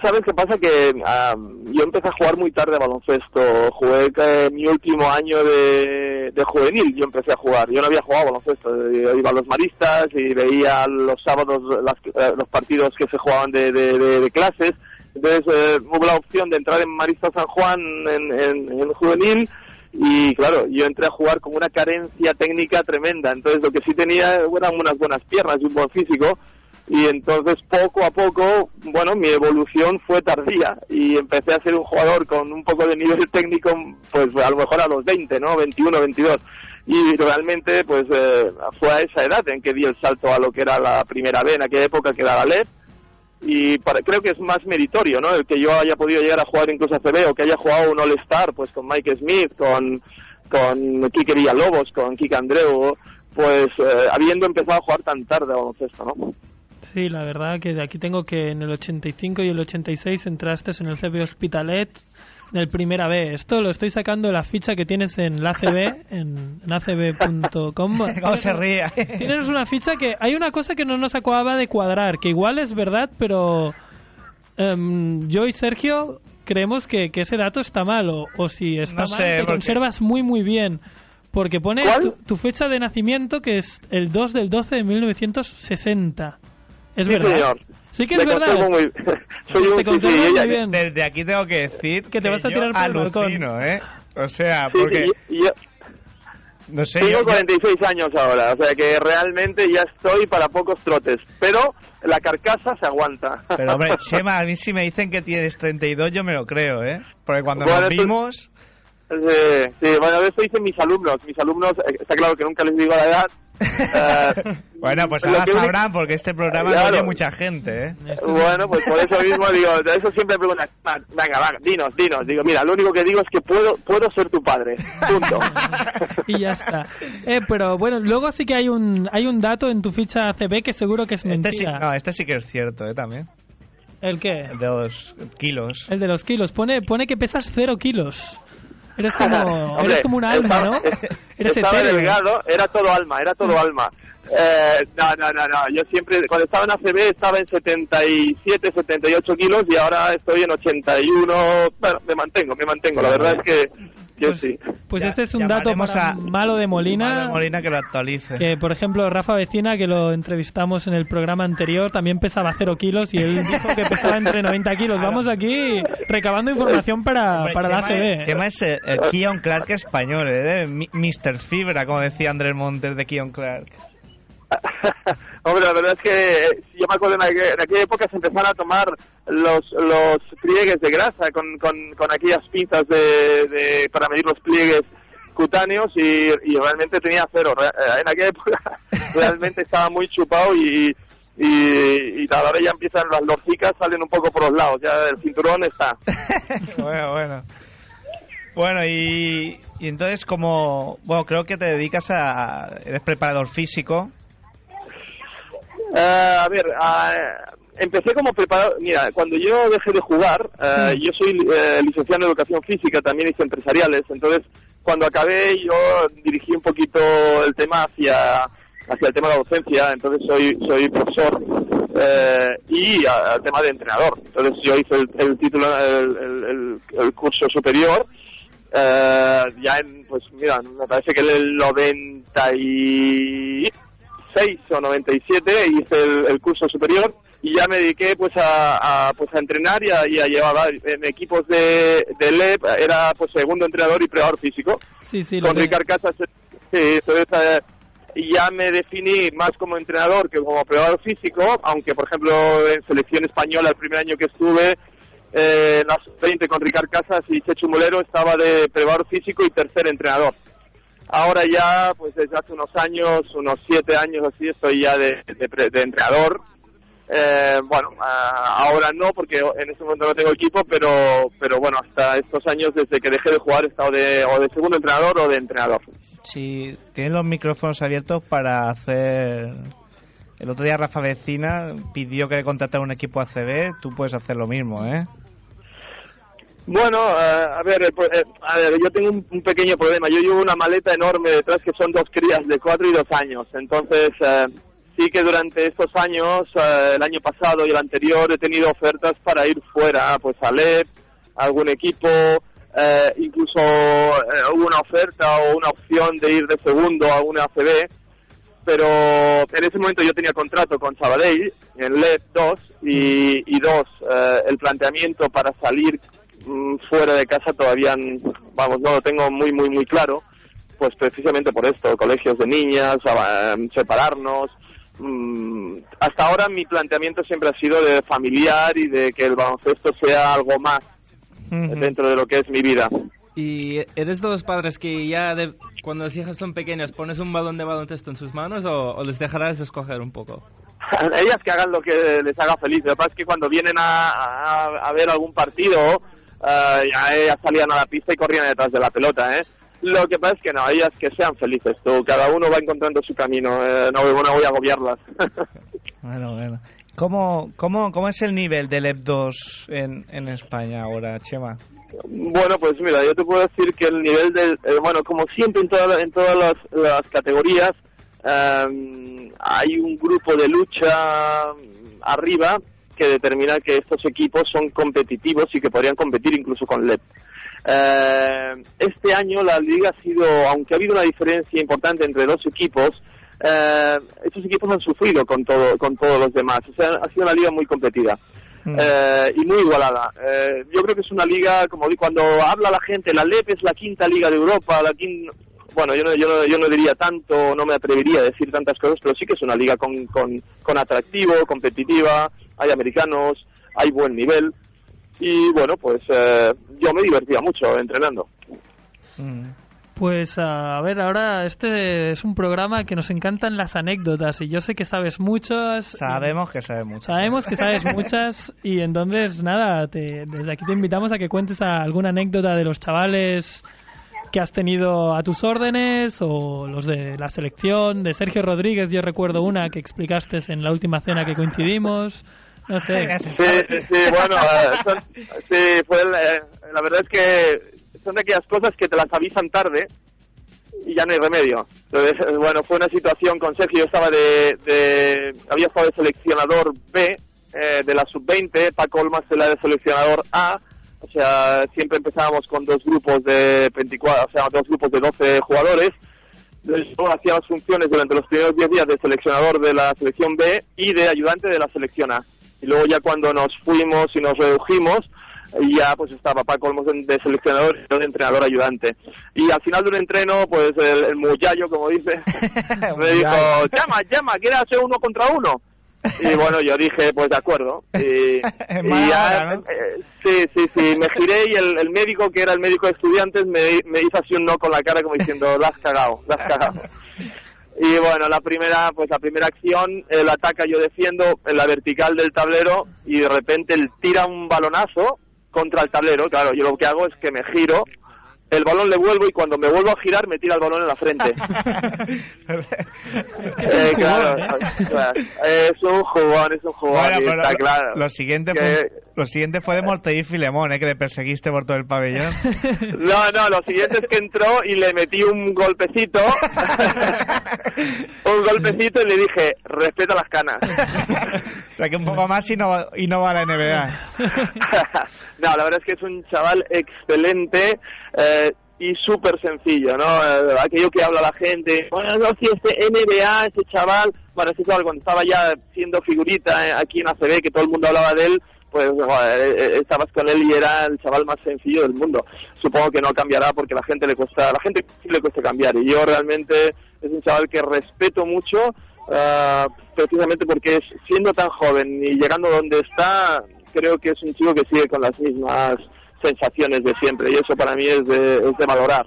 ¿Sabes qué pasa? Que ah, yo empecé a jugar muy tarde a baloncesto. Jugué eh, mi último año de, juvenil. Yo empecé a jugar. Yo no había jugado a baloncesto. Iba a los maristas y veía los sábados las- eh, los partidos que se jugaban de, de- de- clases. Entonces eh, hubo la opción de entrar en Marista San Juan en- en juvenil. Y claro, yo entré a jugar con una carencia técnica tremenda. Entonces lo que sí tenía eran unas buenas piernas y un buen físico y entonces poco a poco, bueno, mi evolución fue tardía y empecé a ser un jugador con un poco de nivel técnico, pues a lo mejor a los 20, ¿no? 21, 22. Y realmente, pues eh, fue a esa edad en que di el salto a lo que era la primera B en aquella época, que era la LEP. Y para- creo que es más meritorio, ¿no? El que yo haya podido llegar a jugar incluso a CB o que haya jugado un All-Star, pues con Mike Smith, con, con Kike Villalobos, con Kike Andreu, pues eh, habiendo empezado a jugar tan tarde a baloncesto, ¿no? Sí, la verdad que de aquí tengo que en el 85 y el 86 entraste en el CB Hospitalet en el primera B. Esto lo estoy sacando de la ficha que tienes en la ACB, en, en acb.com. ¿Cómo se ríe? Tienes una ficha que hay una cosa que no nos acababa de cuadrar, que igual es verdad, pero em, yo y Sergio creemos que, que ese dato está mal o, o si está No mal sé, te porque- conservas muy muy bien. Porque pone ¿Cuál? tu, tu fecha de nacimiento que es el 2 del 12 de 1960. ¿Es Sí, verdad? señor. Sí que es Me verdad. muy- soy Te un sí, conservas sí, muy bien. Desde aquí tengo que decir Que te vas a yo tirar por el balcón. ¿eh? O sea, porque, sí, yo- no sé, tengo yo, yo- 46 años ahora, o sea que realmente ya estoy para pocos trotes, pero la carcasa se aguanta. Pero hombre, Chema, a mí si me dicen que tienes 32 yo me lo creo, ¿eh? Porque cuando Bueno, nos esto- vimos... Sí, sí, bueno, eso dicen mis alumnos. Mis alumnos, eh, está claro que nunca les digo la edad. Eh, Bueno, pues ahora sabrán porque este programa Claro. lo oye mucha gente, ¿eh? Bueno, pues por eso mismo digo, de eso siempre preguntan, "Ah, venga, va, dinos, dinos. Digo, mira, lo único que digo es que puedo, puedo ser tu padre. Punto. y ya está. Eh, pero bueno, luego sí que hay un hay un dato en tu ficha CB que seguro que es Este sí, mentira. no, este sí que es cierto, ¿eh? También. ¿El qué? El de los kilos. El de los kilos. Pone, pone que pesas cero kilos. Eres como, Hombre, eres como un alma, estaba- ¿no? Eres estaba etéreo. delgado, era todo alma, era todo alma. Eh, no, no, no, no, yo siempre, cuando estaba en ACB estaba en 77, 78 kilos y ahora estoy en 81, bueno, me mantengo, me mantengo, la verdad es que, que Pues, sí. pues Ya- este es un dato para a- Malo de Molina. Malo de Molina que lo actualice. Que, por ejemplo, Rafa Vecina, que lo entrevistamos en el programa anterior, también pesaba cero kilos y él dijo que pesaba entre 90 kilos. Vamos aquí recabando información para, Hombre, para la ACB. es- Chema es el, el Keon Clark español, ¿eh? Mi- Mr. Fibra, como decía Andrés Montes de Keon Clark. Hombre, la verdad es que eh, yo me acuerdo en aquella época se empezaron a tomar los los pliegues de grasa con, con, con aquellas pinzas de, de- para medir los pliegues cutáneos y, y realmente tenía cero. Eh, En aquella época realmente estaba muy chupado y, y, y ahora ya empiezan las lorcicas, salen un poco por los lados, ya el cinturón está. bueno, bueno. Bueno, y, y entonces como... Bueno, creo que te dedicas a... Eres preparador físico. Eh, a ver, empecé como preparador. Mira, cuando yo dejé de jugar, eh, yo soy eh, licenciado en educación física, también hice empresariales. Entonces, cuando acabé, yo dirigí un poquito el tema hacia hacia el tema de la docencia. Entonces, soy soy profesor eh, y al tema de entrenador. Entonces, yo hice el, el título, el, el- el- el curso superior. eh, ya en, pues mira, me parece que en el 90 y 96 o 97 hice el, el curso superior y ya me dediqué pues a, a, pues a entrenar y a, y a llevar en equipos de, de LEP era pues segundo entrenador y preparador físico Sí, sí, con veo. Ricard Casas sí, entonces eh, ya me definí más como entrenador que como preparador físico aunque por ejemplo en selección española el primer año que estuve eh, en las 20 con Ricard Casas y Chechu Molero estaba de preparador físico y tercer entrenador Ahora ya, pues desde hace unos años, unos siete años así, estoy ya de, de, de entrenador. Eh, bueno, ah, ahora no, porque en este momento no tengo equipo, pero, pero bueno, hasta estos años, desde que dejé de jugar, he estado de, o de segundo entrenador o de entrenador. Si tienes los micrófonos abiertos para hacer el otro día Rafa Vecina pidió que le contratara un equipo ACB, tú puedes hacer lo mismo, ¿eh? Bueno, eh, a ver, eh, eh, a ver, yo tengo un, un pequeño problema. Yo llevo una maleta enorme detrás que son dos crías de cuatro y dos años. Entonces, eh, sí que durante estos años, eh, el año pasado y el anterior, he tenido ofertas para ir fuera, pues a LEP, a algún equipo, eh, incluso eh, hubo una oferta o una opción de ir de segundo a una ACB, pero en ese momento yo tenía contrato con Sabadell en LED 2 y, y eh, el planteamiento para salir mm, fuera de casa todavía, mm, vamos, no lo tengo muy, muy, muy claro, pues precisamente por esto, colegios de niñas, eh, separarnos. Mm, hasta ahora mi planteamiento siempre ha sido de familiar y de que el baloncesto sea algo más dentro de lo que es mi vida. ¿Y eres de los padres que ya de, cuando las hijas son pequeñas pones un balón de baloncesto en sus manos o, o les dejarás escoger un poco? ellas que hagan lo que les haga feliz. Lo que pasa es que cuando vienen a, a- a ver algún partido, eh, ya ellas salían a la pista y corrían detrás de la pelota, ¿eh? Lo que pasa es que no, ellas que sean felices. Tú, cada uno va encontrando su camino. eh, no, no voy a agobiarlas. Bueno, bueno. ¿Cómo, cómo, cómo es el nivel del EP 2 en, en España ahora, Chema? Bueno, pues mira, yo te puedo decir que el nivel del, eh, bueno, como siempre en, toda en todas las, las categorías, em, hay un grupo de lucha arriba que determina que estos equipos son competitivos y que podrían competir incluso con LEP. Eh, este año la liga ha sido, aunque ha habido una diferencia importante entre dos equipos, eh, estos equipos han sufrido con todo, con todos los demás. O sea, ha sido una liga muy competida eh, y muy igualada. Eh, yo creo que es una liga, como di- cuando habla la gente, la LEP es la quinta liga de Europa, la quin- bueno, yo no, yo, no, yo no diría tanto, no me atrevería a decir tantas cosas, pero sí que es una liga con, con, con atractivo, competitiva, hay americanos, hay buen nivel y bueno, pues eh, yo me divertía mucho entrenando. Pues a ver, ahora este es un programa que nos encantan las anécdotas y yo sé que sabes muchas. Sabemos que sabes mucho. Sabemos que sabes muchas y entonces nada, te- desde aquí te invitamos a que cuentes a alguna anécdota de los chavales que has tenido a tus órdenes o los de la selección, de Sergio Rodríguez, yo recuerdo una que explicaste en la última cena que coincidimos, no sé. Sí, sí, sí, bueno, eh, son- sí, fue el, eh, la verdad es que son de aquellas cosas que te las avisan tarde y ya no hay remedio. Entonces, eh, bueno, fue una situación con Sergio, yo estaba de, de había estado de seleccionador B eh, de la sub-20, Paco Olmas era de seleccionador A, o sea, siempre empezábamos con dos grupos de 24, o sea, dos grupos de 12 jugadores. Entonces, yo hacía las funciones durante los primeros 10 días de seleccionador de la selección B y de ayudante de la selección A. Y luego ya cuando nos fuimos y nos redujimos, ya pues estaba Paco Olmos de seleccionador y yo de entrenador ayudante. Y al final de un entreno, pues el, el muyayo, como dice, me dijo, llama, llama, ¿quieres hacer uno contra uno? Y bueno, yo dije, pues de acuerdo. Y, y ya, hora, ¿no? eh, sí, sí, sí, me giré y el, el médico, que era el médico de estudiantes, me, me hizo así un no con la cara como diciendo, la has cagado, la has cagado. Y bueno, la primera, pues la primera acción, él ataca, yo defiendo en la vertical del tablero y de repente él tira un balonazo contra el tablero. Claro, yo lo que hago es que me giro, el balón le vuelvo y cuando me vuelvo a girar me tira el balón en la frente. Eh, claro, claro, es un jugón, es un jugón, Bueno, y pero está lo, claro. lo siguiente Que- fue, lo siguiente fue de Mortell y Filemón, ¿eh? que le perseguiste por todo el pabellón. No, no, lo siguiente es que entró y le metí un golpecito, un golpecito y le dije, respeta las canas. o sea que un poco más y no, y no va a la NBA. no, la verdad es que es un chaval excelente eh, y súper sencillo, ¿no? Eh, aquello que habla la gente, bueno, no, si este NBA, ese chaval, bueno, ese chaval cuando estaba ya siendo figurita eh, aquí en ACB, que todo el mundo hablaba de él, pues joder, eh, estabas con él y era el chaval más sencillo del mundo. Supongo que no cambiará porque la gente le cuesta, la gente sí le cuesta cambiar y yo realmente es un chaval que respeto mucho, ah, precisamente porque siendo tan joven y llegando donde está, creo que es un chico que sigue con las mismas sensaciones de siempre y eso para mí es de, es de valorar.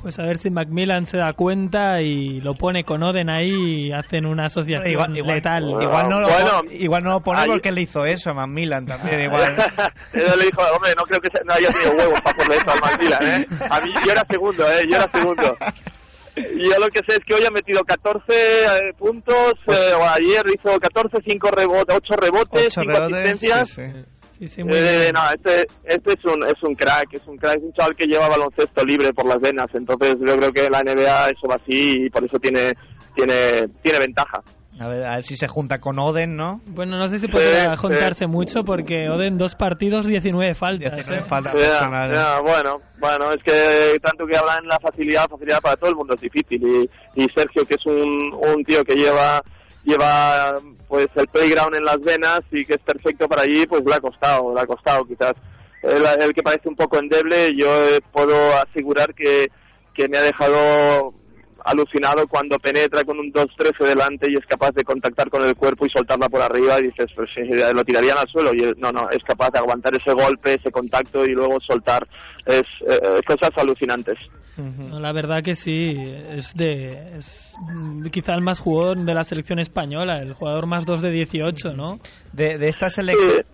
Pues a ver si Macmillan se da cuenta y lo pone con Oden ahí y hacen una asociación Igual, igual- letal. igual no lo, Bueno, igual no lo pone porque le hizo eso a Macmillan también, igual. Él le dijo, hombre, no creo que se- no haya tenido huevos para hacerle eso al Macmillan, ¿eh? A mí, yo era segundo, ¿eh? Yo era segundo. Yo lo que sé es que hoy ha metido 14 eh, puntos, eh, o ayer hizo 14, 5 rebotes, 8 rebotes, Ocho 5 rebotes, asistencias. sí, sí. Sí, sí, muy Eh, bien. no, este, este es un es un crack, es un crack, es un chaval que lleva baloncesto libre por las venas, entonces yo creo que la NBA eso va así y por eso tiene tiene tiene ventaja. A ver, a ver si se junta con Oden, ¿no? Bueno, no sé si podrá sí. juntarse mucho porque Oden dos partidos, 19 faltas. 19 ¿eh? faltas bueno, bueno, es que tanto que hablan la facilidad, facilidad para todo el mundo es difícil y, y Sergio que es un, un tío que lleva lleva pues el playground en las venas y que es perfecto para allí, pues le ha costado, le ha costado quizás. El, el que parece un poco endeble, yo eh, puedo asegurar que, que me ha dejado alucinado cuando penetra con un 2-13 delante y es capaz de contactar con el cuerpo y soltarla por arriba y dices, pues sí, lo tirarían al suelo y él, no, no, es capaz de aguantar ese golpe, ese contacto y luego soltar. Es eh, cosas alucinantes. No, la verdad que sí, es de es quizá el más jugador de la selección española, el jugador más 2 de 18, ¿no? De, de esta Sí, selección...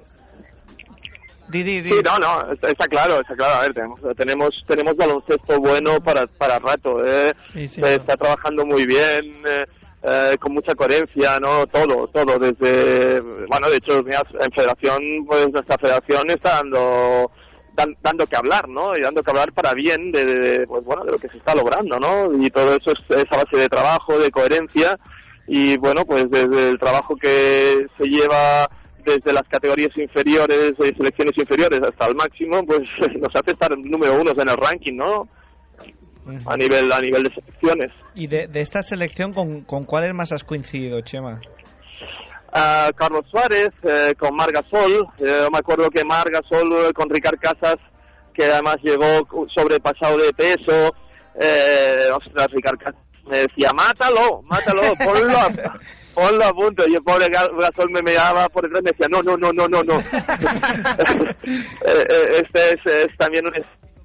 Di, di, di. sí, no, no, está, está claro, está claro. A ver, tenemos, tenemos, tenemos baloncesto bueno para, para rato. ¿eh? Sí, sí, se está trabajando muy bien, eh, eh, con mucha coherencia, ¿no? Todo, todo, desde, bueno, de hecho, mira, en federación, pues nuestra federación está dando, dan- dando que hablar, ¿no? Y dando que hablar para bien de, de, pues bueno, de lo que se está logrando, ¿no? Y todo eso es, es a base de trabajo, de coherencia, y bueno, pues desde el trabajo que se lleva desde las categorías inferiores y selecciones inferiores hasta el máximo, pues nos hace estar número uno en el ranking, ¿no? A nivel, a nivel de selecciones. Y de, de esta selección, ¿con, ¿con cuáles más has coincidido, Chema? A Carlos Suárez, eh, con Margasol. Eh, me acuerdo que Margasol eh, con Ricard Casas, que además llegó sobrepasado de peso. Eh, ostras, Ricard Casas me decía, mátalo, mátalo, ponlo a, ponlo a punto. Y el pobre Ga- Gasol me miraba por detrás y me decía, no, no, no, no, no, no. Eh, eh, este es, es también un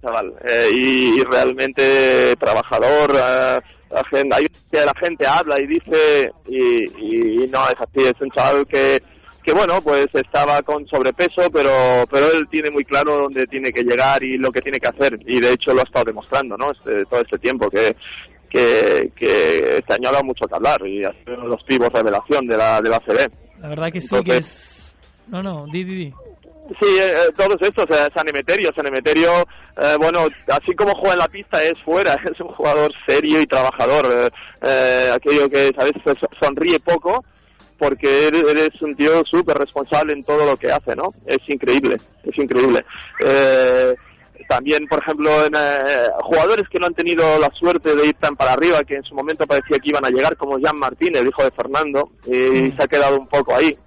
chaval eh, y, y realmente trabajador. eh, la gente, hay que la gente habla y dice y, y no es así, es un chaval que que bueno pues estaba con sobrepeso pero pero él tiene muy claro dónde tiene que llegar y lo que tiene que hacer. Y de hecho lo ha estado demostrando no este, todo este tiempo que que, que este año ha dado mucho que hablar y ha sido uno de los pibos revelación de la de la CB La verdad que sí que es... No, no, di, di, di. Sí, eh, eh, todos estos, eh, San Emeterio, San Emeterio, eh, bueno, así como juega en la pista es fuera, es un jugador serio y trabajador, eh, eh, aquello que a veces sonríe poco, porque eres, un tío súper responsable en todo lo que hace, ¿no? Es increíble, es increíble. Eh, también, por ejemplo, en, jugadores que no han tenido la suerte de ir tan para arriba, que en su momento parecía que iban a llegar, como Jan Martín, el hijo de Fernando, y se ha quedado un poco ahí.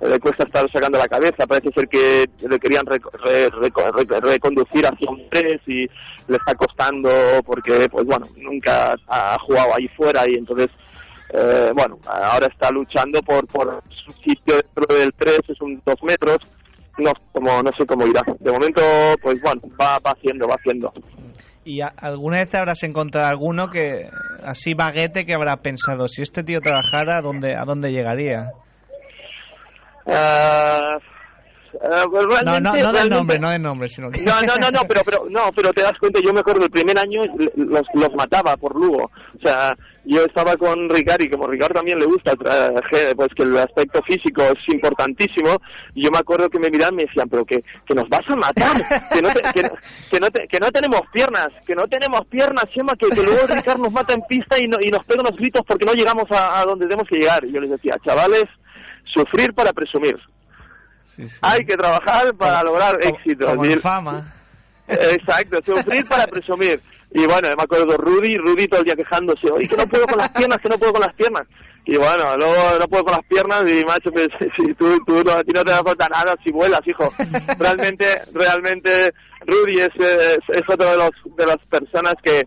Le cuesta estar sacando la cabeza, parece ser que le querían re- re- reconducir hacia un tres y le está costando porque, pues bueno, nunca ha jugado ahí fuera y entonces, eh, bueno, ahora está luchando por, por su sitio dentro del tres, es un dos metros, no, como, no sé cómo irá. De momento, pues bueno, va, va haciendo, va haciendo. ¿Y alguna vez habrás encontrado alguno que, así baguete, que habrá pensado, si este tío trabajara, ¿a dónde, a dónde llegaría? Ah, pues No, no, no del nombre, no del nombre, sino que... No, no, no, no, pero, pero, no, pero te das cuenta, yo me acuerdo el primer año los, los mataba por Lugo. O sea, yo estaba con Ricard y como Ricard también le gusta, pues que el aspecto físico es importantísimo, yo me acuerdo que me miraban y me decían, pero que, que nos vas a matar, que no, te- que, no- que, no te- que no tenemos piernas, que no tenemos piernas, Chema, que, que luego Ricard nos mata en pista y, no- y nos pega unos gritos porque no llegamos a, a donde tenemos que llegar. Y yo les decía, chavales, sufrir para presumir. Hay que trabajar para lograr éxito. Como fama. Exacto, sufrir para presumir. Y bueno, me acuerdo Rudy, Rudy todo el día quejándose, oye, que no puedo con las piernas, que no puedo con las piernas. Y bueno, luego no puedo con las piernas y macho, pues, si tú, tú no, a ti no te da falta nada si vuelas, hijo. Realmente, realmente, Rudy es, es, es otro de, los, de las personas que,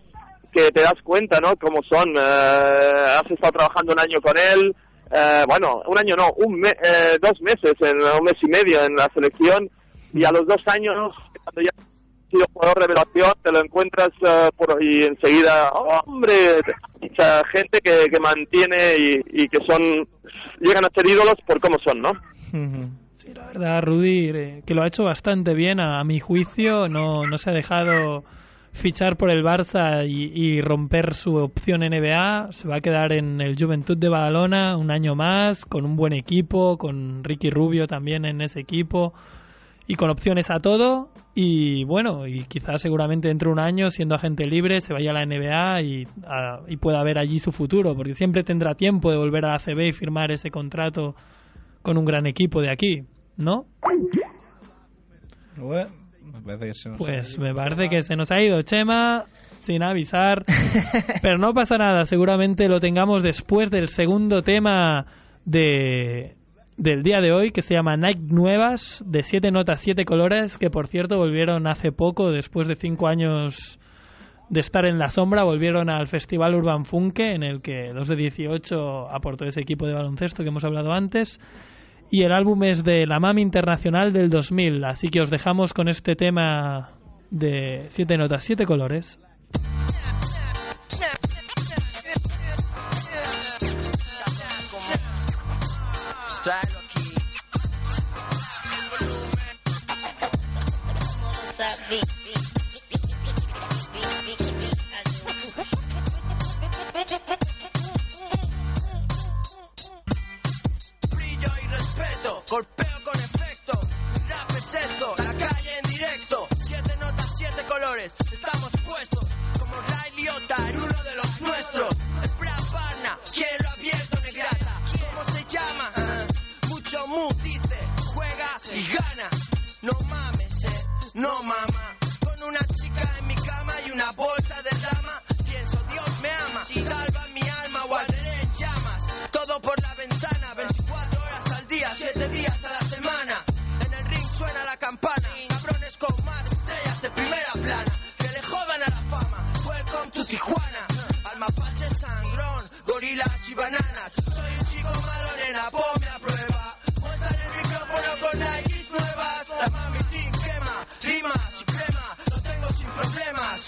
que te das cuenta, ¿no? Cómo son. Eh, has estado trabajando un año con él, eh, bueno, un año no, un me- eh, dos meses, en, un mes y medio en la selección, y a los dos años, cuando ya has sido jugador revelación, te lo encuentras eh, por, y enseguida, ¡oh, hombre, mucha gente que, que mantiene y, y que son, llegan a ser ídolos por cómo son, ¿no? Sí, la verdad, Rudy, eh, que lo ha hecho bastante bien a, a mi juicio, no, no se ha dejado fichar por el Barça y, y romper su opción NBA. Se va a quedar en el Juventud de Badalona un año más, con un buen equipo, con Ricky Rubio también en ese equipo y con opciones a todo. Y bueno, y quizás seguramente dentro de un año, siendo agente libre, se vaya a la NBA y, a- y pueda ver allí su futuro, porque siempre tendrá tiempo de volver a la ACB y firmar ese contrato con un gran equipo de aquí, ¿no? Me parece que se nos Pues me parece que se nos ha ido. Chema sin avisar, pero no pasa nada, seguramente lo tengamos después del segundo tema de del día de hoy que se llama Nike Nuevas de siete notas, siete colores, que por cierto volvieron hace poco, después de cinco años de estar en la sombra, volvieron al Festival Urban Funke, en el que 2 de 18 aportó ese equipo de baloncesto que hemos hablado antes. Y el álbum es de la Mami Internacional del 2000, así que os dejamos con este tema de siete notas, siete colores. En uno de los nuestros. El Parna, ¿quién lo ha abierto, negrata? ¿Cómo se llama? Mucho mu dice, juega y gana. No mames, eh, no mama. Con una chica en mi cama y una bolsa de rama.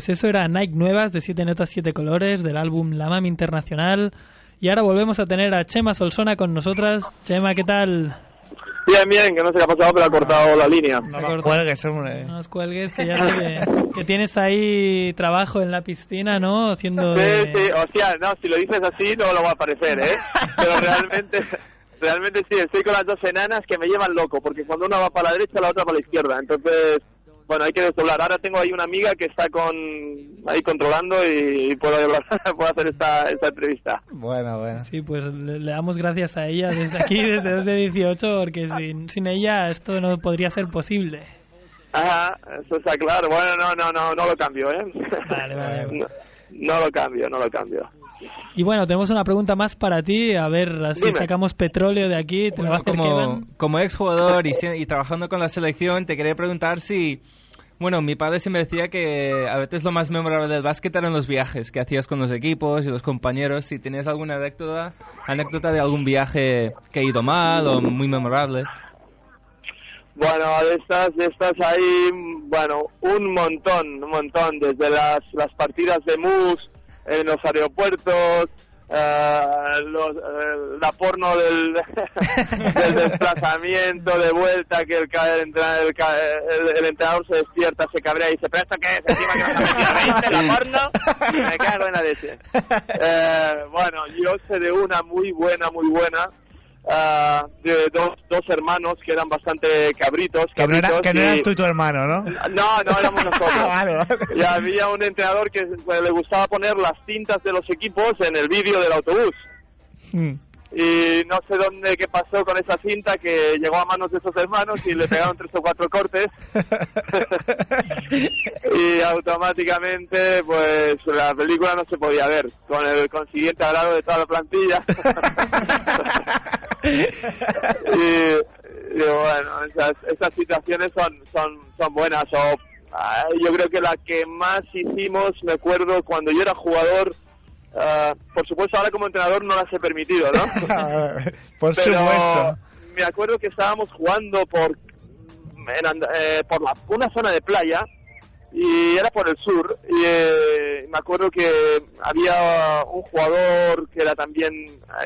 Pues eso era Nike Nuevas de siete notas, siete colores del álbum La Mami Internacional. Y ahora volvemos a tener a Chema Solsona con nosotras. Chema, ¿qué tal? Bien, bien, que no sé qué ha pasado, pero ha cortado la línea. No nos cuelgues, hombre. No nos cuelgues, que ya sé que, que tienes ahí trabajo en la piscina, ¿no? Haciendo Sí, de- sí, o sea, no, si lo dices así no lo va a parecer, ¿eh? Pero realmente, realmente sí, estoy con las dos enanas que me llevan loco, porque cuando una va para la derecha, la otra para la izquierda. Entonces, bueno, hay que desdoblar. Ahora tengo ahí una amiga que está con ahí controlando y, puedo, hablar- puedo hacer esta, esta entrevista. Bueno, bueno. Sí, pues le, le damos gracias a ella desde aquí, desde 2 de 18, porque sin, sin ella esto no podría ser posible. Ajá, eso está claro. Bueno, no, no, no, no lo cambio, ¿eh? Vale, vale. No, no lo cambio, no lo cambio. Y bueno, tenemos una pregunta más para ti, a ver así Dime. sacamos petróleo de aquí, te lo como, como exjugador y, si- y trabajando con la selección, te quería preguntar si... Bueno, mi padre se me decía que a veces lo más memorable del básquet eran los viajes que hacías con los equipos y los compañeros. Si tenías alguna anécdota, anécdota de algún viaje que ha ido mal o muy memorable. Bueno, de estas, de estas hay, bueno, un montón, un montón, desde las, las partidas de mus en los aeropuertos, eh, los, eh, la porno del, del desplazamiento, de vuelta, que el, el, entra- el, ca- el- el entrenador se despierta, se cabrea y dice, ¿pero esto qué es? Encima que nos ha metido 20 la porno, me cago en la leche. Eh, bueno, yo sé de una muy buena, muy buena, ah, de dos, dos hermanos que eran bastante cabritos. Que no, era- que no y- eras tú y tu hermano, ¿no? no, no éramos nosotros. Vale, vale. Y había un entrenador que pues, le gustaba poner las cintas de los equipos en el vídeo del autobús. Mm. Y no sé dónde qué pasó con esa cinta que llegó a manos de esos hermanos y le pegaron tres o cuatro cortes. y automáticamente, pues la película no se podía ver, con el consiguiente agrado de toda la plantilla. y, y bueno, esas, esas situaciones son, son, son buenas. O, ah, yo creo que la que más hicimos, me acuerdo cuando yo era jugador, ah, por supuesto ahora como entrenador no las he permitido, ¿no? Por Pero supuesto. me acuerdo que estábamos jugando por en And- eh, por la- una zona de playa y era por el sur y eh, me acuerdo que había un jugador que era también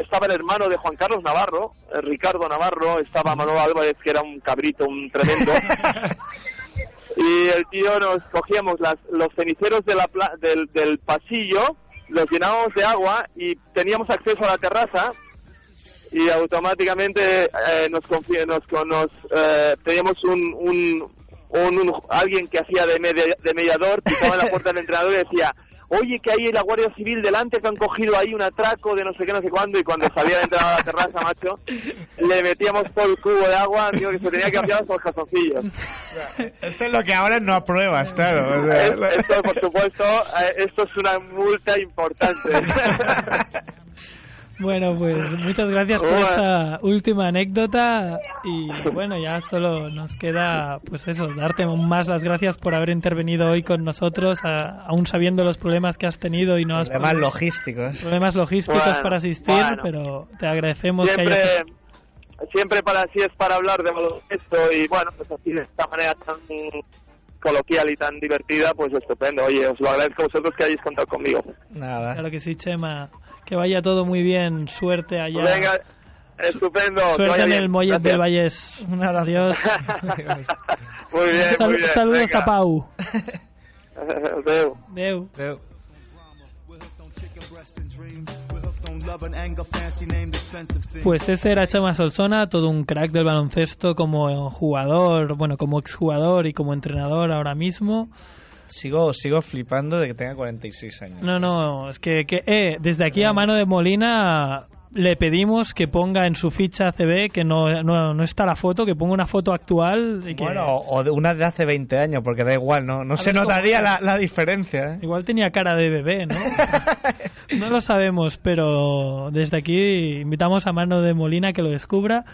estaba el hermano de Juan Carlos Navarro eh, Ricardo Navarro estaba Manuel Álvarez que era un cabrito un tremendo y el tío nos cogíamos las, los ceniceros de la pla- del, del pasillo los llenábamos de agua y teníamos acceso a la terraza y automáticamente eh, nos, nos, nos eh, teníamos un, un, un- alguien que hacía de, media- de mediador, pisaba la puerta del entrenador y decía, oye, que hay la Guardia Civil delante que han cogido ahí un atraco de no sé qué, no sé cuándo, y cuando salía de entrar a la terraza, macho, le metíamos todo el cubo de agua, digo que se tenía que cambiar los calzoncillos. Esto es lo que ahora no apruebas, claro. o sea, Es- Esto, por supuesto, eh, esto es una multa importante. Bueno, pues muchas gracias por esta última anécdota y bueno, ya solo nos queda pues eso, darte más las gracias por haber intervenido hoy con nosotros, a- aún sabiendo los problemas que has tenido y no has Problemas podido- logísticos. problemas logísticos Bueno, para asistir, bueno. pero te agradecemos que siempre hayas siempre para así es para hablar de baloncesto y bueno pues así de esta manera tan coloquial y tan divertida pues estupendo oye os lo agradezco a vosotros que hayáis contado conmigo Nada. Claro que sí, Chema. Que vaya todo muy bien. Suerte allá. venga estupendo Suerte vaya en bien. el Mollet del Vallés. Un adiós. muy bien Sal- muy bien saludos venga. a Pau. Adeu. Adeu. Pues ese era Chema Solsona, todo un crack del baloncesto como jugador, bueno, como exjugador y como entrenador ahora mismo. Sigo, sigo flipando de que tenga 46 años. No, no, es que, que eh, desde aquí a mano de Molina le pedimos que ponga en su ficha CB que no, no, no está la foto, que ponga una foto actual y que Bueno, o de una de hace 20 años, porque da igual, no, no A se notaría la, la diferencia. ¿eh? igual tenía cara de bebé, ¿no? no lo sabemos, pero desde aquí invitamos a mano de Molina que lo descubra.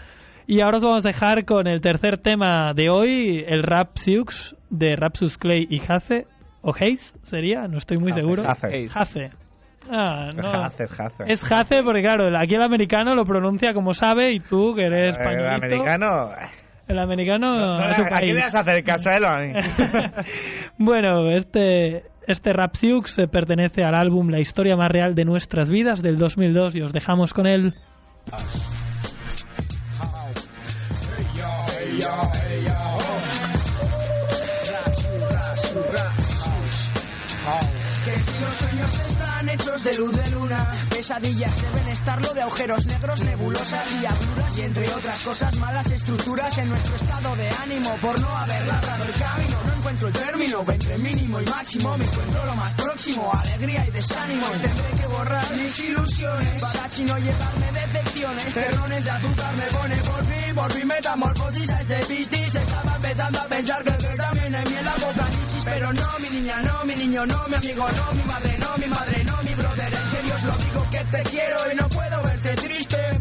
Y ahora os vamos a dejar con el tercer tema de hoy, el Rap Siux de Rapsus Clay y Hace, o Hayes sería, no estoy muy Hace, seguro. Hace. Hace. Ah, no. Hace, hace. Es Hace porque claro, aquí el americano lo pronuncia como sabe y tú que eres Eh, el americano. el americano No, a tu ¿A país. le vas a hacer caso a él a mí? bueno, este este Rap Siux eh, pertenece al álbum La historia más real de nuestras vidas del 2002 y os dejamos con él. Si están hechos de luz de luna, pesadillas deben estarlo de agujeros negros, nebulosas, diabluras y entre otras cosas malas estructuras en nuestro estado de ánimo por no haber labrado el camino. No encuentro el término entre mínimo y máximo, me encuentro lo más próximo, alegría y desánimo. Tendré que borrar mis ilusiones para así no llevarme decepciones. Terrones de azúcar me pone por fin, por fin metamorfosis a este pistis. Estaba empezando a pensar que, que también en mí el apocalipsis, pero no, mi niña, no, mi niño, no, mi amigo, no, mi madre, no, mi madre, no, mi brother. En serio os lo digo que te quiero y no puedo verte triste.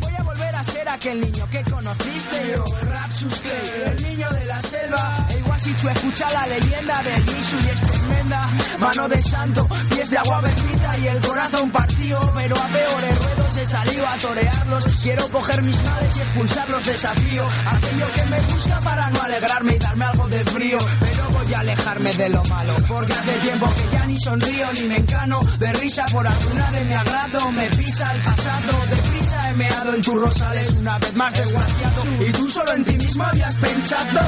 Voy a volver a ser aquel niño que conociste. Yo, Rapsus Clay, el niño de la selva. El Guasichu escucha la leyenda de Gisu y es tremenda. Mano de santo, pies de agua bendita y el corazón partido. Pero a peores ruedos es salido a torearlos. Quiero coger mis males y expulsarlos, desafío. Aquello que me busca para no alegrarme y darme algo de frío. Pero voy a alejarme de lo malo, porque hace tiempo que ya ni sonrío ni me encano. De risa por alguna de mi agrado, me pisa el pasado. Deprisa he meado en tus rosales, una vez más desgraciado. Y tú solo en ti mismo habías pensado.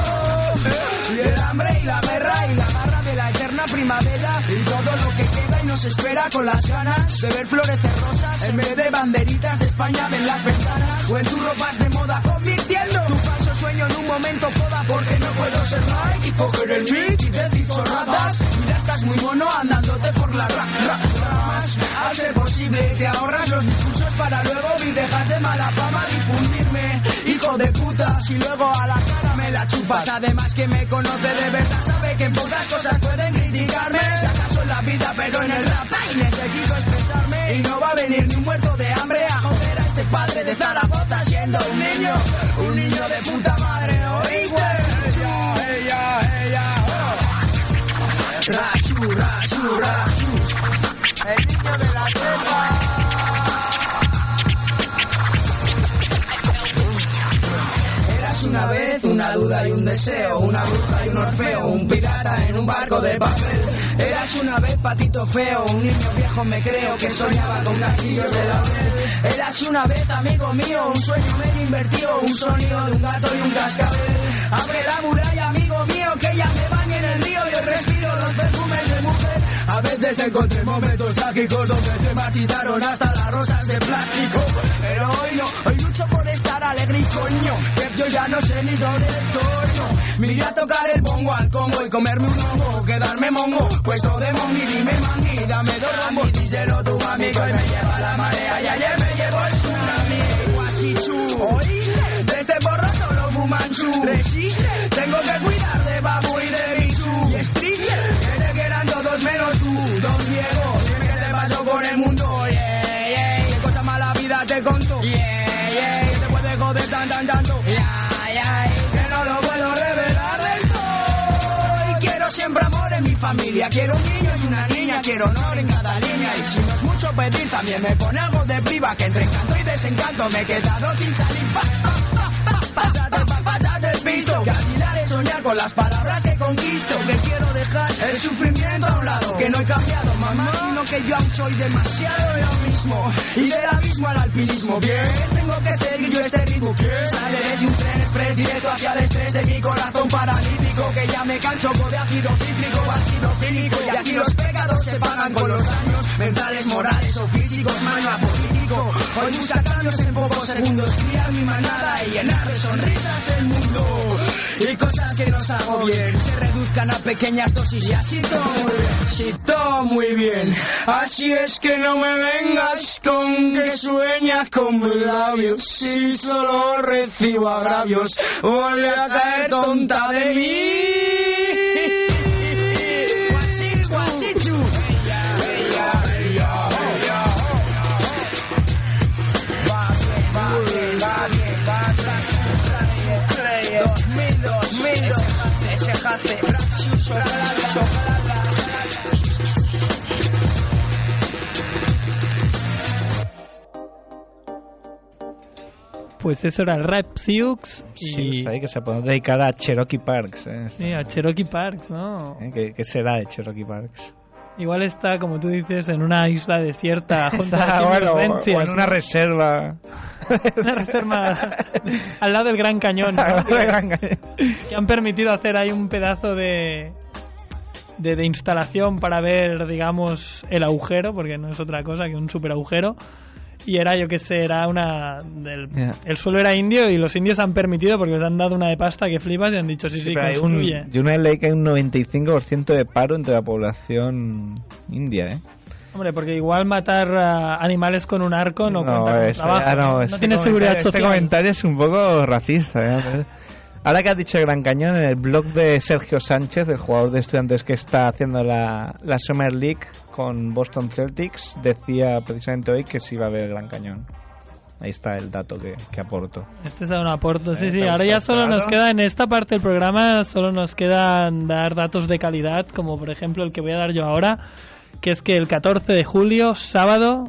Y el hambre y la guerra y la garra de la eterna primavera. Y todo lo que queda y nos espera con las ganas de ver florecer rosas. En vez de banderitas de España ven las ventanas. O en tus ropas de moda convirtiendo momento poda. Porque no puedo ser like y coger el mic y decir chorradas. Mira, estás muy mono andándote por la ra, ra, ramas. A ser posible te ahorras los discursos para luego y dejas de mala fama difundirme. Hijo de puta, si luego a la cara me la chupas. Además que me conoce de verdad, sabe que en pocas cosas pueden criticarme. Si acaso en la vida, pero en el rap necesito expresarme. Y no va a venir ni un muerto de hambre a joder a este padre de Zaragoza siendo un niño, un niño de puta madre, una duda una bruja y un orfeo, un pirata en un barco de papel. Eras una vez patito feo, un niño viejo me creo que soñaba con castillos de laurel. Eras una vez amigo mío, un sueño medio invertido, un sonido de un gato y un cascabel. Abre la muralla, amigo mío, que ya me bañe en el río y el respiro los perfumes de mujer. A veces encontré momentos trágicos donde se marchitaron hasta las rosas de plástico. Pero hoy no, hoy lucho por estar alegre y coño, que yo ya no sé ni dónde estoy. No. Me iré a tocar el bongo al Congo y comerme un hongo, quedarme mongo, puesto de mongi, dime mangui, dame dos ramos, díselo tu amigo y me lleva la marea y ayer me llevó el tsunami. Guasichu, ¿oíste? De este borro solo fumanchu. Resiste, tengo que cuidar de babu Quiero un niño y una niña, quiero honor en cada línea. Y si no es mucho pedir, también me pone algo de priva. Que entre encanto y desencanto me he quedado sin salir. Pa, así la haré soñar con las palabras que conquisto. Que quiero dejar el sufrimiento a un lado. Que no he cambiado, mamá, sino que yo aún soy demasiado yo mismo. Y del abismo al alpinismo, bien. Tengo que seguir yo este ritmo. Que sale de un tren express directo hacia el estrés de mi corazón paralítico. Que ya me canso de ácido cítrico, ácido cínico. Y aquí los pecados se pagan con los daños mentales, morales o físicos. Maña político. Hoy busca cambios en pocos segundos. Criar mi manada y llenar de sonrisas el mundo. Y cosas que nos hago bien se reduzcan a pequeñas dosis y así todo muy bien. Sí, todo muy bien. Así es que no me vengas con que sueñas con mis labios. Si solo recibo agravios, vuelve a caer tonta de mí. Chocolate. Pues eso era el Rap Sioux Sí, y pues ahí que se puede dedicar a Cherokee Parks. ¿eh? sí, a Cherokee Parks, ¿no? ¿Eh? ¿Qué, qué será de Cherokee Parks? Igual está, como tú dices, en una isla desierta Está, bueno, o en una ¿no? reserva. Una reserva al lado del Gran Cañón, ¿no? Al lado del Gran Cañón. que han permitido hacer ahí un pedazo de, de, de instalación para ver, digamos, el agujero, porque no es otra cosa que un super agujero. Y era, yo que sé, era una. del- Ya. El suelo era indio y los indios han permitido porque les han dado una de pasta que flipas y han dicho, sí, sí, Pero hay un, yo una ley que hay un 95% de paro entre la población india, ¿eh? Hombre, porque igual matar a animales con un arco no, cuenta como es- trabajo. ah, no, este tiene seguridad Este social. comentario es un poco racista. ¿eh? Ahora que has dicho el Gran Cañón, en el blog de Sergio Sánchez, el jugador de estudiantes que está haciendo la, la Summer League con Boston Celtics, decía precisamente hoy que sí va a haber el Gran Cañón. Ahí está el dato que, que aporto. Este es un aporto, sí, Eh, sí. ¿te ha Ahora ya solo nos queda, en esta parte del programa, solo nos quedan dar datos de calidad, como por ejemplo el que voy a dar yo ahora, que es que el 14 de julio, sábado,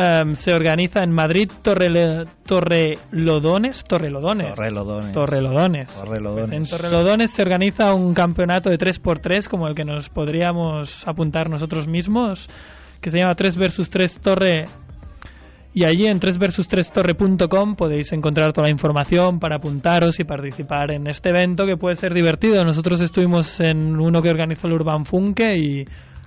em, se organiza en Madrid Torrele- Torrelodones. Torrelodones. Torrelodones. Torrelodones. Torrelodones. Pues en Torrelodones se organiza un campeonato de 3x3 como el que nos podríamos apuntar nosotros mismos, que se llama 3 vs 3 Torre. Y allí en 3 vs 3 torre.com podéis encontrar toda la información para apuntaros y participar en este evento que puede ser divertido. Nosotros estuvimos en uno que organizó el Urban Funke y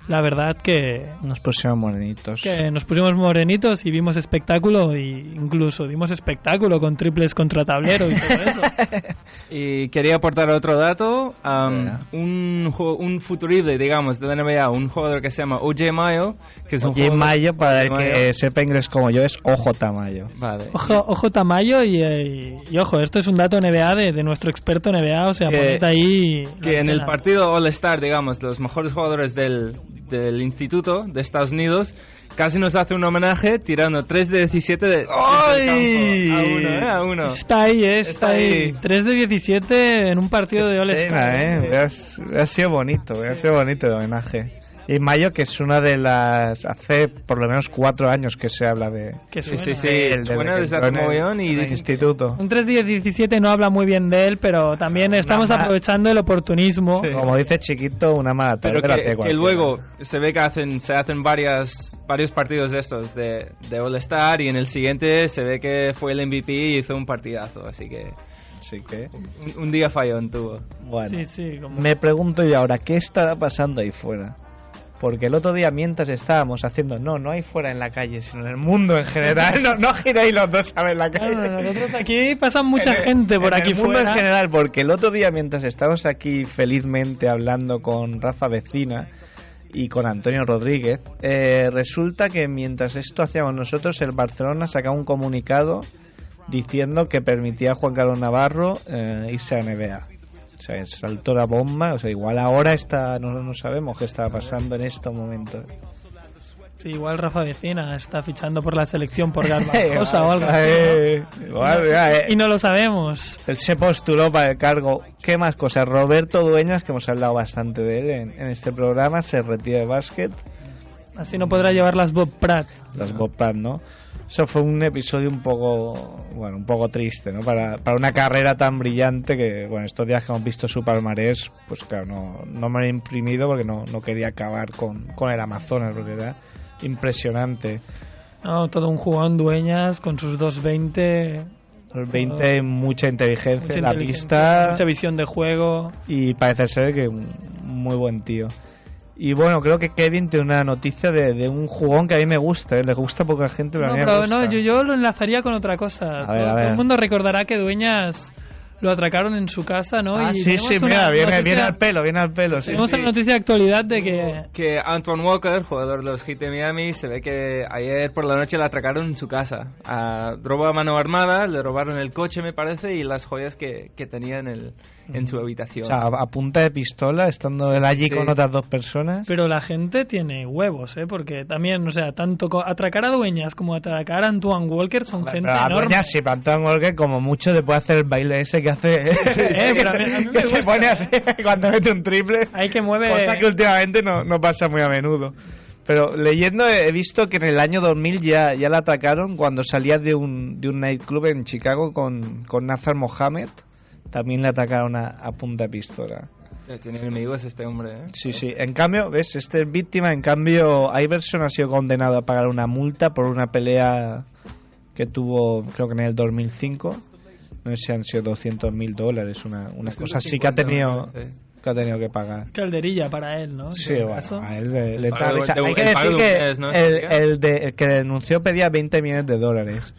la verdad que Nos pusimos morenitos. que nos pusimos morenitos y vimos espectáculo y incluso dimos espectáculo con triples contra tablero y todo eso. Y quería aportar otro dato. um, un, un futurible, digamos, de la NBA, un jugador que se llama OJ Mayo, que es un jugador- Mayo, para el OJ que sepa inglés como yo, es OJ Mayo. Vale. Ojo, ojo Tamayo y, eh, y ojo, esto es un dato NBA de, de nuestro experto NBA, o sea, Que- poned ahí... que en el partido All-Star, digamos, los mejores jugadores del, del instituto de Estados Unidos, casi nos hace un homenaje tirando 3 de 17 de, ¡Ay! A uno, ¿eh? A uno. Está ahí, eh, está, Está ahí. ahí. 3 de 17 en un partido de All Star. ¿eh? Hubiera sido bonito, hubiera sido bonito el homenaje. Y Mayo, que es una de las... Hace por lo menos cuatro años que se habla de... Que Sí, sí, sí. el desde el- mogollón y el instituto. Un 3 de 17 no habla muy bien de él, pero también estamos mala- aprovechando el oportunismo. Sí. Como dice Chiquito, una mala Pero tarde que, luego se ve que hacen, se hacen varias, varios partidos de estos de, de All-Star y en el siguiente se ve que fue el MVP y hizo un partidazo. Así que Así que... un, un día fallón tuvo. Bueno. Sí, sí, como... Me pregunto yo ahora, ¿qué estará pasando ahí fuera? Porque el otro día, mientras estábamos haciendo, no, no hay fuera en la calle, sino en el mundo en general, no, no giréis los dos a ver la calle. Claro, nosotros aquí pasa mucha En el- gente por en aquí el mundo fuera. en general, porque el otro día, mientras estábamos aquí felizmente hablando con Rafa Vecina y con Antonio Rodríguez, eh, resulta que mientras esto hacíamos nosotros, el Barcelona sacaba un comunicado diciendo que permitía a Juan Carlos Navarro eh, irse a NBA. O sea, saltó la bomba. O sea, igual ahora está, no, no sabemos qué está pasando en estos momentos. Sí, igual Rafa Vecina está fichando por la selección por Garbajosa o algo así. Eh, ¿no? igual, ya, eh. Y no lo sabemos. Él se postuló para el cargo. ¿Qué más cosas? Roberto Dueñas, que hemos hablado bastante de él en, en este programa, se retira de básquet. Así no podrá llevar las Bob Pratt. Las Bopan, ¿no? Eso fue un episodio un poco, bueno, un poco triste, ¿no? Para, para una carrera tan brillante que, bueno, estos días que hemos visto su palmarés, pues claro, no, no me lo he imprimido porque no, no quería acabar con, con el Amazonas, porque era impresionante. No, todo un jugón dueñas con sus 220. El 20, mucha inteligencia Mucha en la inteligencia, pista. Mucha visión de juego. y parece ser que un muy buen tío. Y bueno, creo que Kevin tiene una noticia de, de un jugón que a mí me gusta, ¿eh? le gusta a poca gente, pero No, a mí me pero gusta. no, yo, yo lo enlazaría con otra cosa. Todo, ver, todo el mundo recordará que Dueñas lo atracaron en su casa, ¿no? Ah, y sí, sí, mira, viene, noticia- viene al pelo, viene al pelo. Sí, tenemos sí. una noticia de actualidad de que Que Antoine Walker, jugador de los Heat de Miami, se ve que ayer por la noche le atracaron en su casa. A, robó a mano armada, le robaron el coche, me parece, y las joyas que, que tenía en, el, en su habitación. O sea, a, a punta de pistola, estando él allí Sí. con otras dos personas. Pero la gente tiene huevos, ¿eh? Porque también, o sea, tanto atracar a Dueñas como atracar a Antoine Walker son gente Pero a enorme. Dueñas, sí, para Antoine Walker, como mucho le puede hacer el baile ese que hace. Eh, que pero a se, mí- a mí me que se pone así cuando mete un triple. Hay que mueve... Cosa que últimamente no, no pasa muy a menudo. Pero leyendo he visto que en el año 2000 ya, ya la atacaron cuando salía de un, de un nightclub en Chicago con, con Nazar Mohammed. También le atacaron a, a punta de pistola. Eh, Tiene enemigos este hombre, ¿eh? Sí, sí. En cambio, ¿ves? Este es víctima. En cambio, Iverson ha sido condenado a pagar una multa por una pelea que tuvo, creo que en el 2005. No sé si han sido 200 mil dólares, una, una cosa así que ha 250, tenido que ha tenido que pagar. Calderilla para él, ¿no? Sí, En este bueno, caso. a él le, le El pago Hay que decir de que ¿no? el, el, de, el que denunció pedía 20 millones de dólares.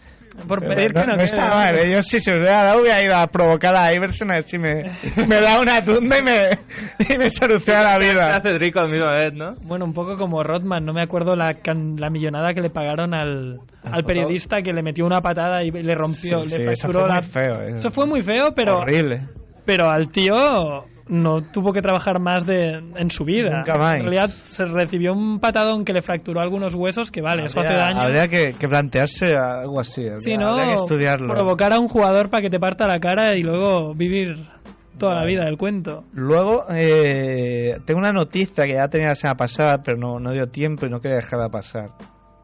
Por Pero pedir que no, no, quede. está mal, ¿eh? yo si se hubiera dado hubiera ido a provocar a Iverson a ver si me, me da una tunda y me, y me soluciona la Se vida. hace rico al mismo vez, ¿no? Bueno, un poco como Rodman, no me acuerdo la, can- la millonada que le pagaron al, al periodista que le metió una patada y le rompió, Sí, le sí, eso fracturó fue la... muy feo. eh. Eso fue muy feo, pero, Horrible. pero al tío no tuvo que trabajar más de, en su vida. Nunca más. En realidad se recibió un patadón que le fracturó algunos huesos, que vale, eso hace Habría- daño. Habría que, que plantearse algo así. Habría, Sí, ¿no? habría que estudiarlo. Provocar a un jugador para que te parta la cara y luego vivir toda la vida del cuento. Luego, eh, tengo una noticia que ya tenía la semana pasada, pero no, no dio tiempo y no quería dejarla pasar.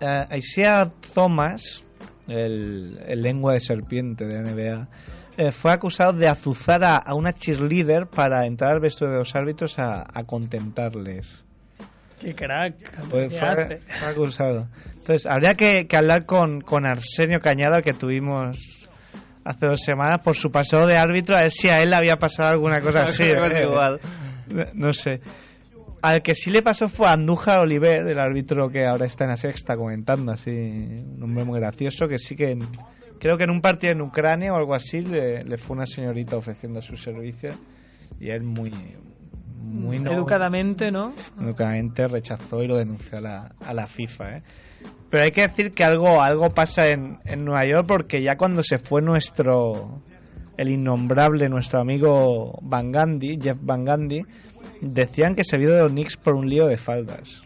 eh, Isaiah Thomas, el, el lengua de serpiente de NBA, eh, fue acusado de azuzar a, a una cheerleader para entrar al vestuario de los árbitros a, a contentarles. Qué crack. Pues ¿Qué fue, fue acusado. Entonces, habría que, que hablar con, con Arsenio Cañada, que tuvimos hace dos semanas, por su pasado de árbitro, a ver si a él le había pasado alguna cosa así. ¿eh? igual. No, no sé. Al que sí le pasó fue a Andújar Oliver, el árbitro que ahora está en la sexta comentando, así, un hombre muy gracioso, que sí que creo que en un partido en Ucrania o algo así le, le fue una señorita ofreciendo sus servicios y él muy, muy no- Educadamente, ¿no? Educadamente rechazó y lo denunció a la, a la FIFA, ¿eh? Pero hay que decir que algo, algo pasa en, en Nueva York porque ya cuando se fue nuestro, el innombrable, nuestro amigo Van Gandhi, Jeff Van Gandhi, decían que se había ido de los Knicks por un lío de faldas.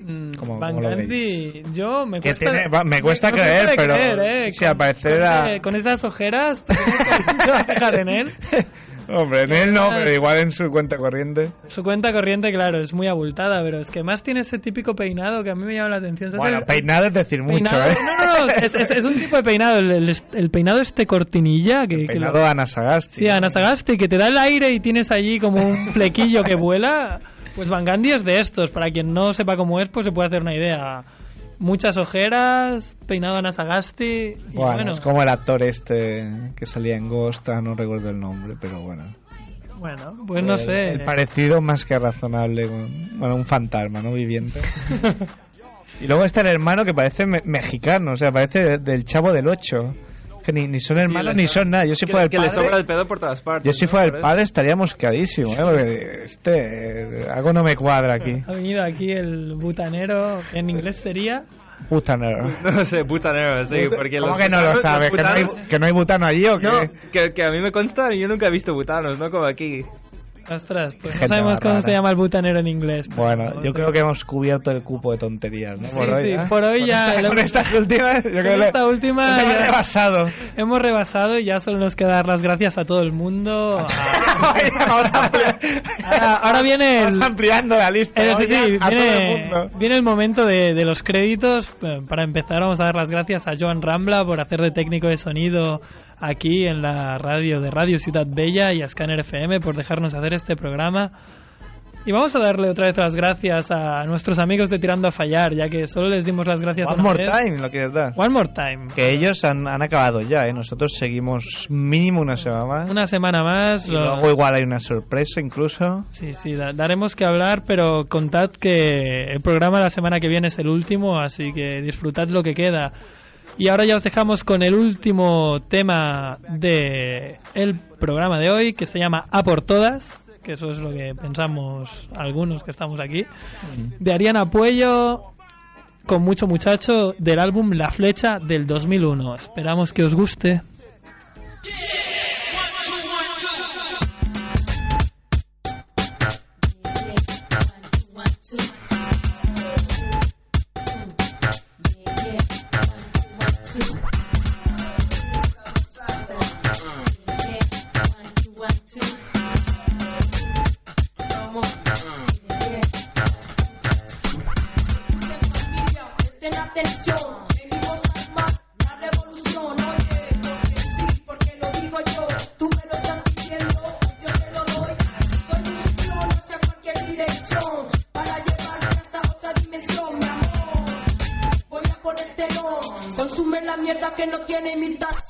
Mm, Como- Van como lo Gandhi, yo me Que cuesta, tiene- va- me cuesta no creer, puede pero creer, ¿eh? sí, parecer con, era- con esas ojeras, ¿te crees que se va a fijar en él? Hombre, en él no, pero igual en su cuenta corriente. Su cuenta corriente, claro, es muy abultada, pero es que más tiene ese típico peinado que a mí me llama la atención. ¿Sabes Bueno, el- peinado es decir mucho, peinado- ¿eh? No, no, no, es, es- es un tipo de peinado, el, el- el peinado este cortinilla que... que lo- Peinado Ana Sagasti. Sí, Ana Sagasti, que te da el aire y tienes allí como un flequillo que vuela. Pues Van Gandhi es de estos. Para quien no sepa cómo es, pues se puede hacer una idea. Muchas ojeras, peinado Ana Sagasti. Y Bueno, bueno, es como el actor este que salía en Ghost, ah, no recuerdo el nombre, pero bueno. bueno, pues no El- sé. El parecido más que razonable con bueno, un fantasma, ¿no? Viviente. y luego está el hermano que parece me- mexicano, o sea, parece de- del chavo del 8. Que ni, ni son hermanos le ni son nada. Yo si que, fuera el que le sobra padre, el pedo por todas partes. yo si ¿no? fuera el padre estaría mosqueadísimo, ¿eh? Porque este, eh, algo no me cuadra aquí. Ha venido aquí el butanero, en inglés sería... Butanero. No sé, butanero, sí, porque ¿Cómo que no lo sabes? ¿Que no, hay, que no hay butano allí o qué? No, que, que a mí me consta, yo nunca he visto butanos, ¿no? Como aquí. Ostras, pues no Gente sabemos más cómo rara. se llama el butanero en inglés. Bueno, yo creo que hemos cubierto el cupo de tonterías, ¿no? Sí, por hoy, sí, ¿eh? por hoy Con ya esta- Con estas últimas, yo creo Con esta última hemos rebasado. Hemos rebasado y ya solo nos queda dar las gracias a todo el mundo. a- Vamos a ampliar. Ahora, ahora viene el, Vamos ampliando la lista. Eh, sí, ¿no? sí, Ya a todo el viene, mundo. viene el momento de, de los créditos. Eh, Para empezar, vamos a dar las gracias a Joan Rambla por hacer de técnico de sonido aquí en la radio de Radio Ciudad Bella y a Scanner FM por dejarnos hacer este programa. Y vamos a darle otra vez las gracias a nuestros amigos de Tirando a Fallar, ya que solo les dimos las gracias One more time, lo quieres dar. One more time. Que ellos han, han acabado ya, ¿eh? Nosotros seguimos mínimo una semana más. Una semana más. Y lo- luego igual hay una sorpresa incluso. Sí, sí, da- daremos que hablar, pero contad que el programa la semana que viene es el último, así que disfrutad lo que queda. Y ahora ya os dejamos con el último tema de el programa de hoy, que se llama A por todas, que eso es lo que pensamos algunos que estamos aquí, de Ariana Puello con mucho muchacho del álbum La Flecha del 2001. Esperamos que os guste. Presten que no tiene imitación,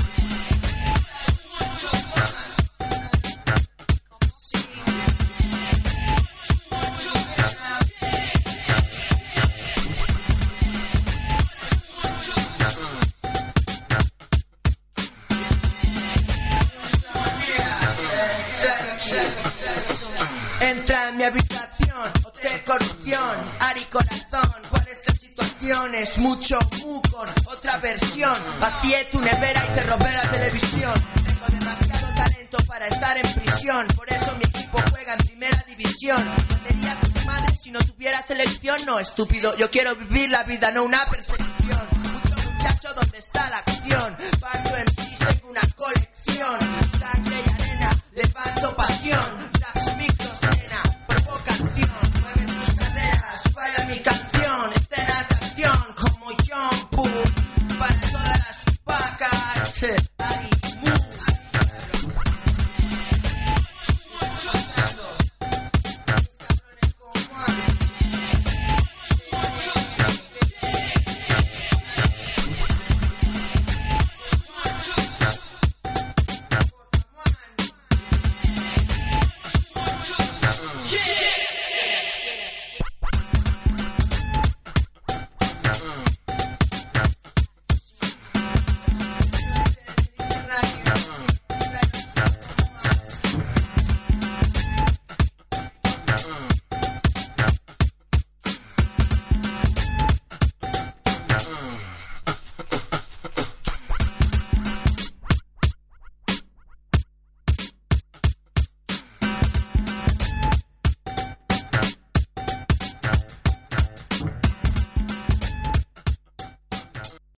estúpido, yo quiero vivir la vida, no una persecución.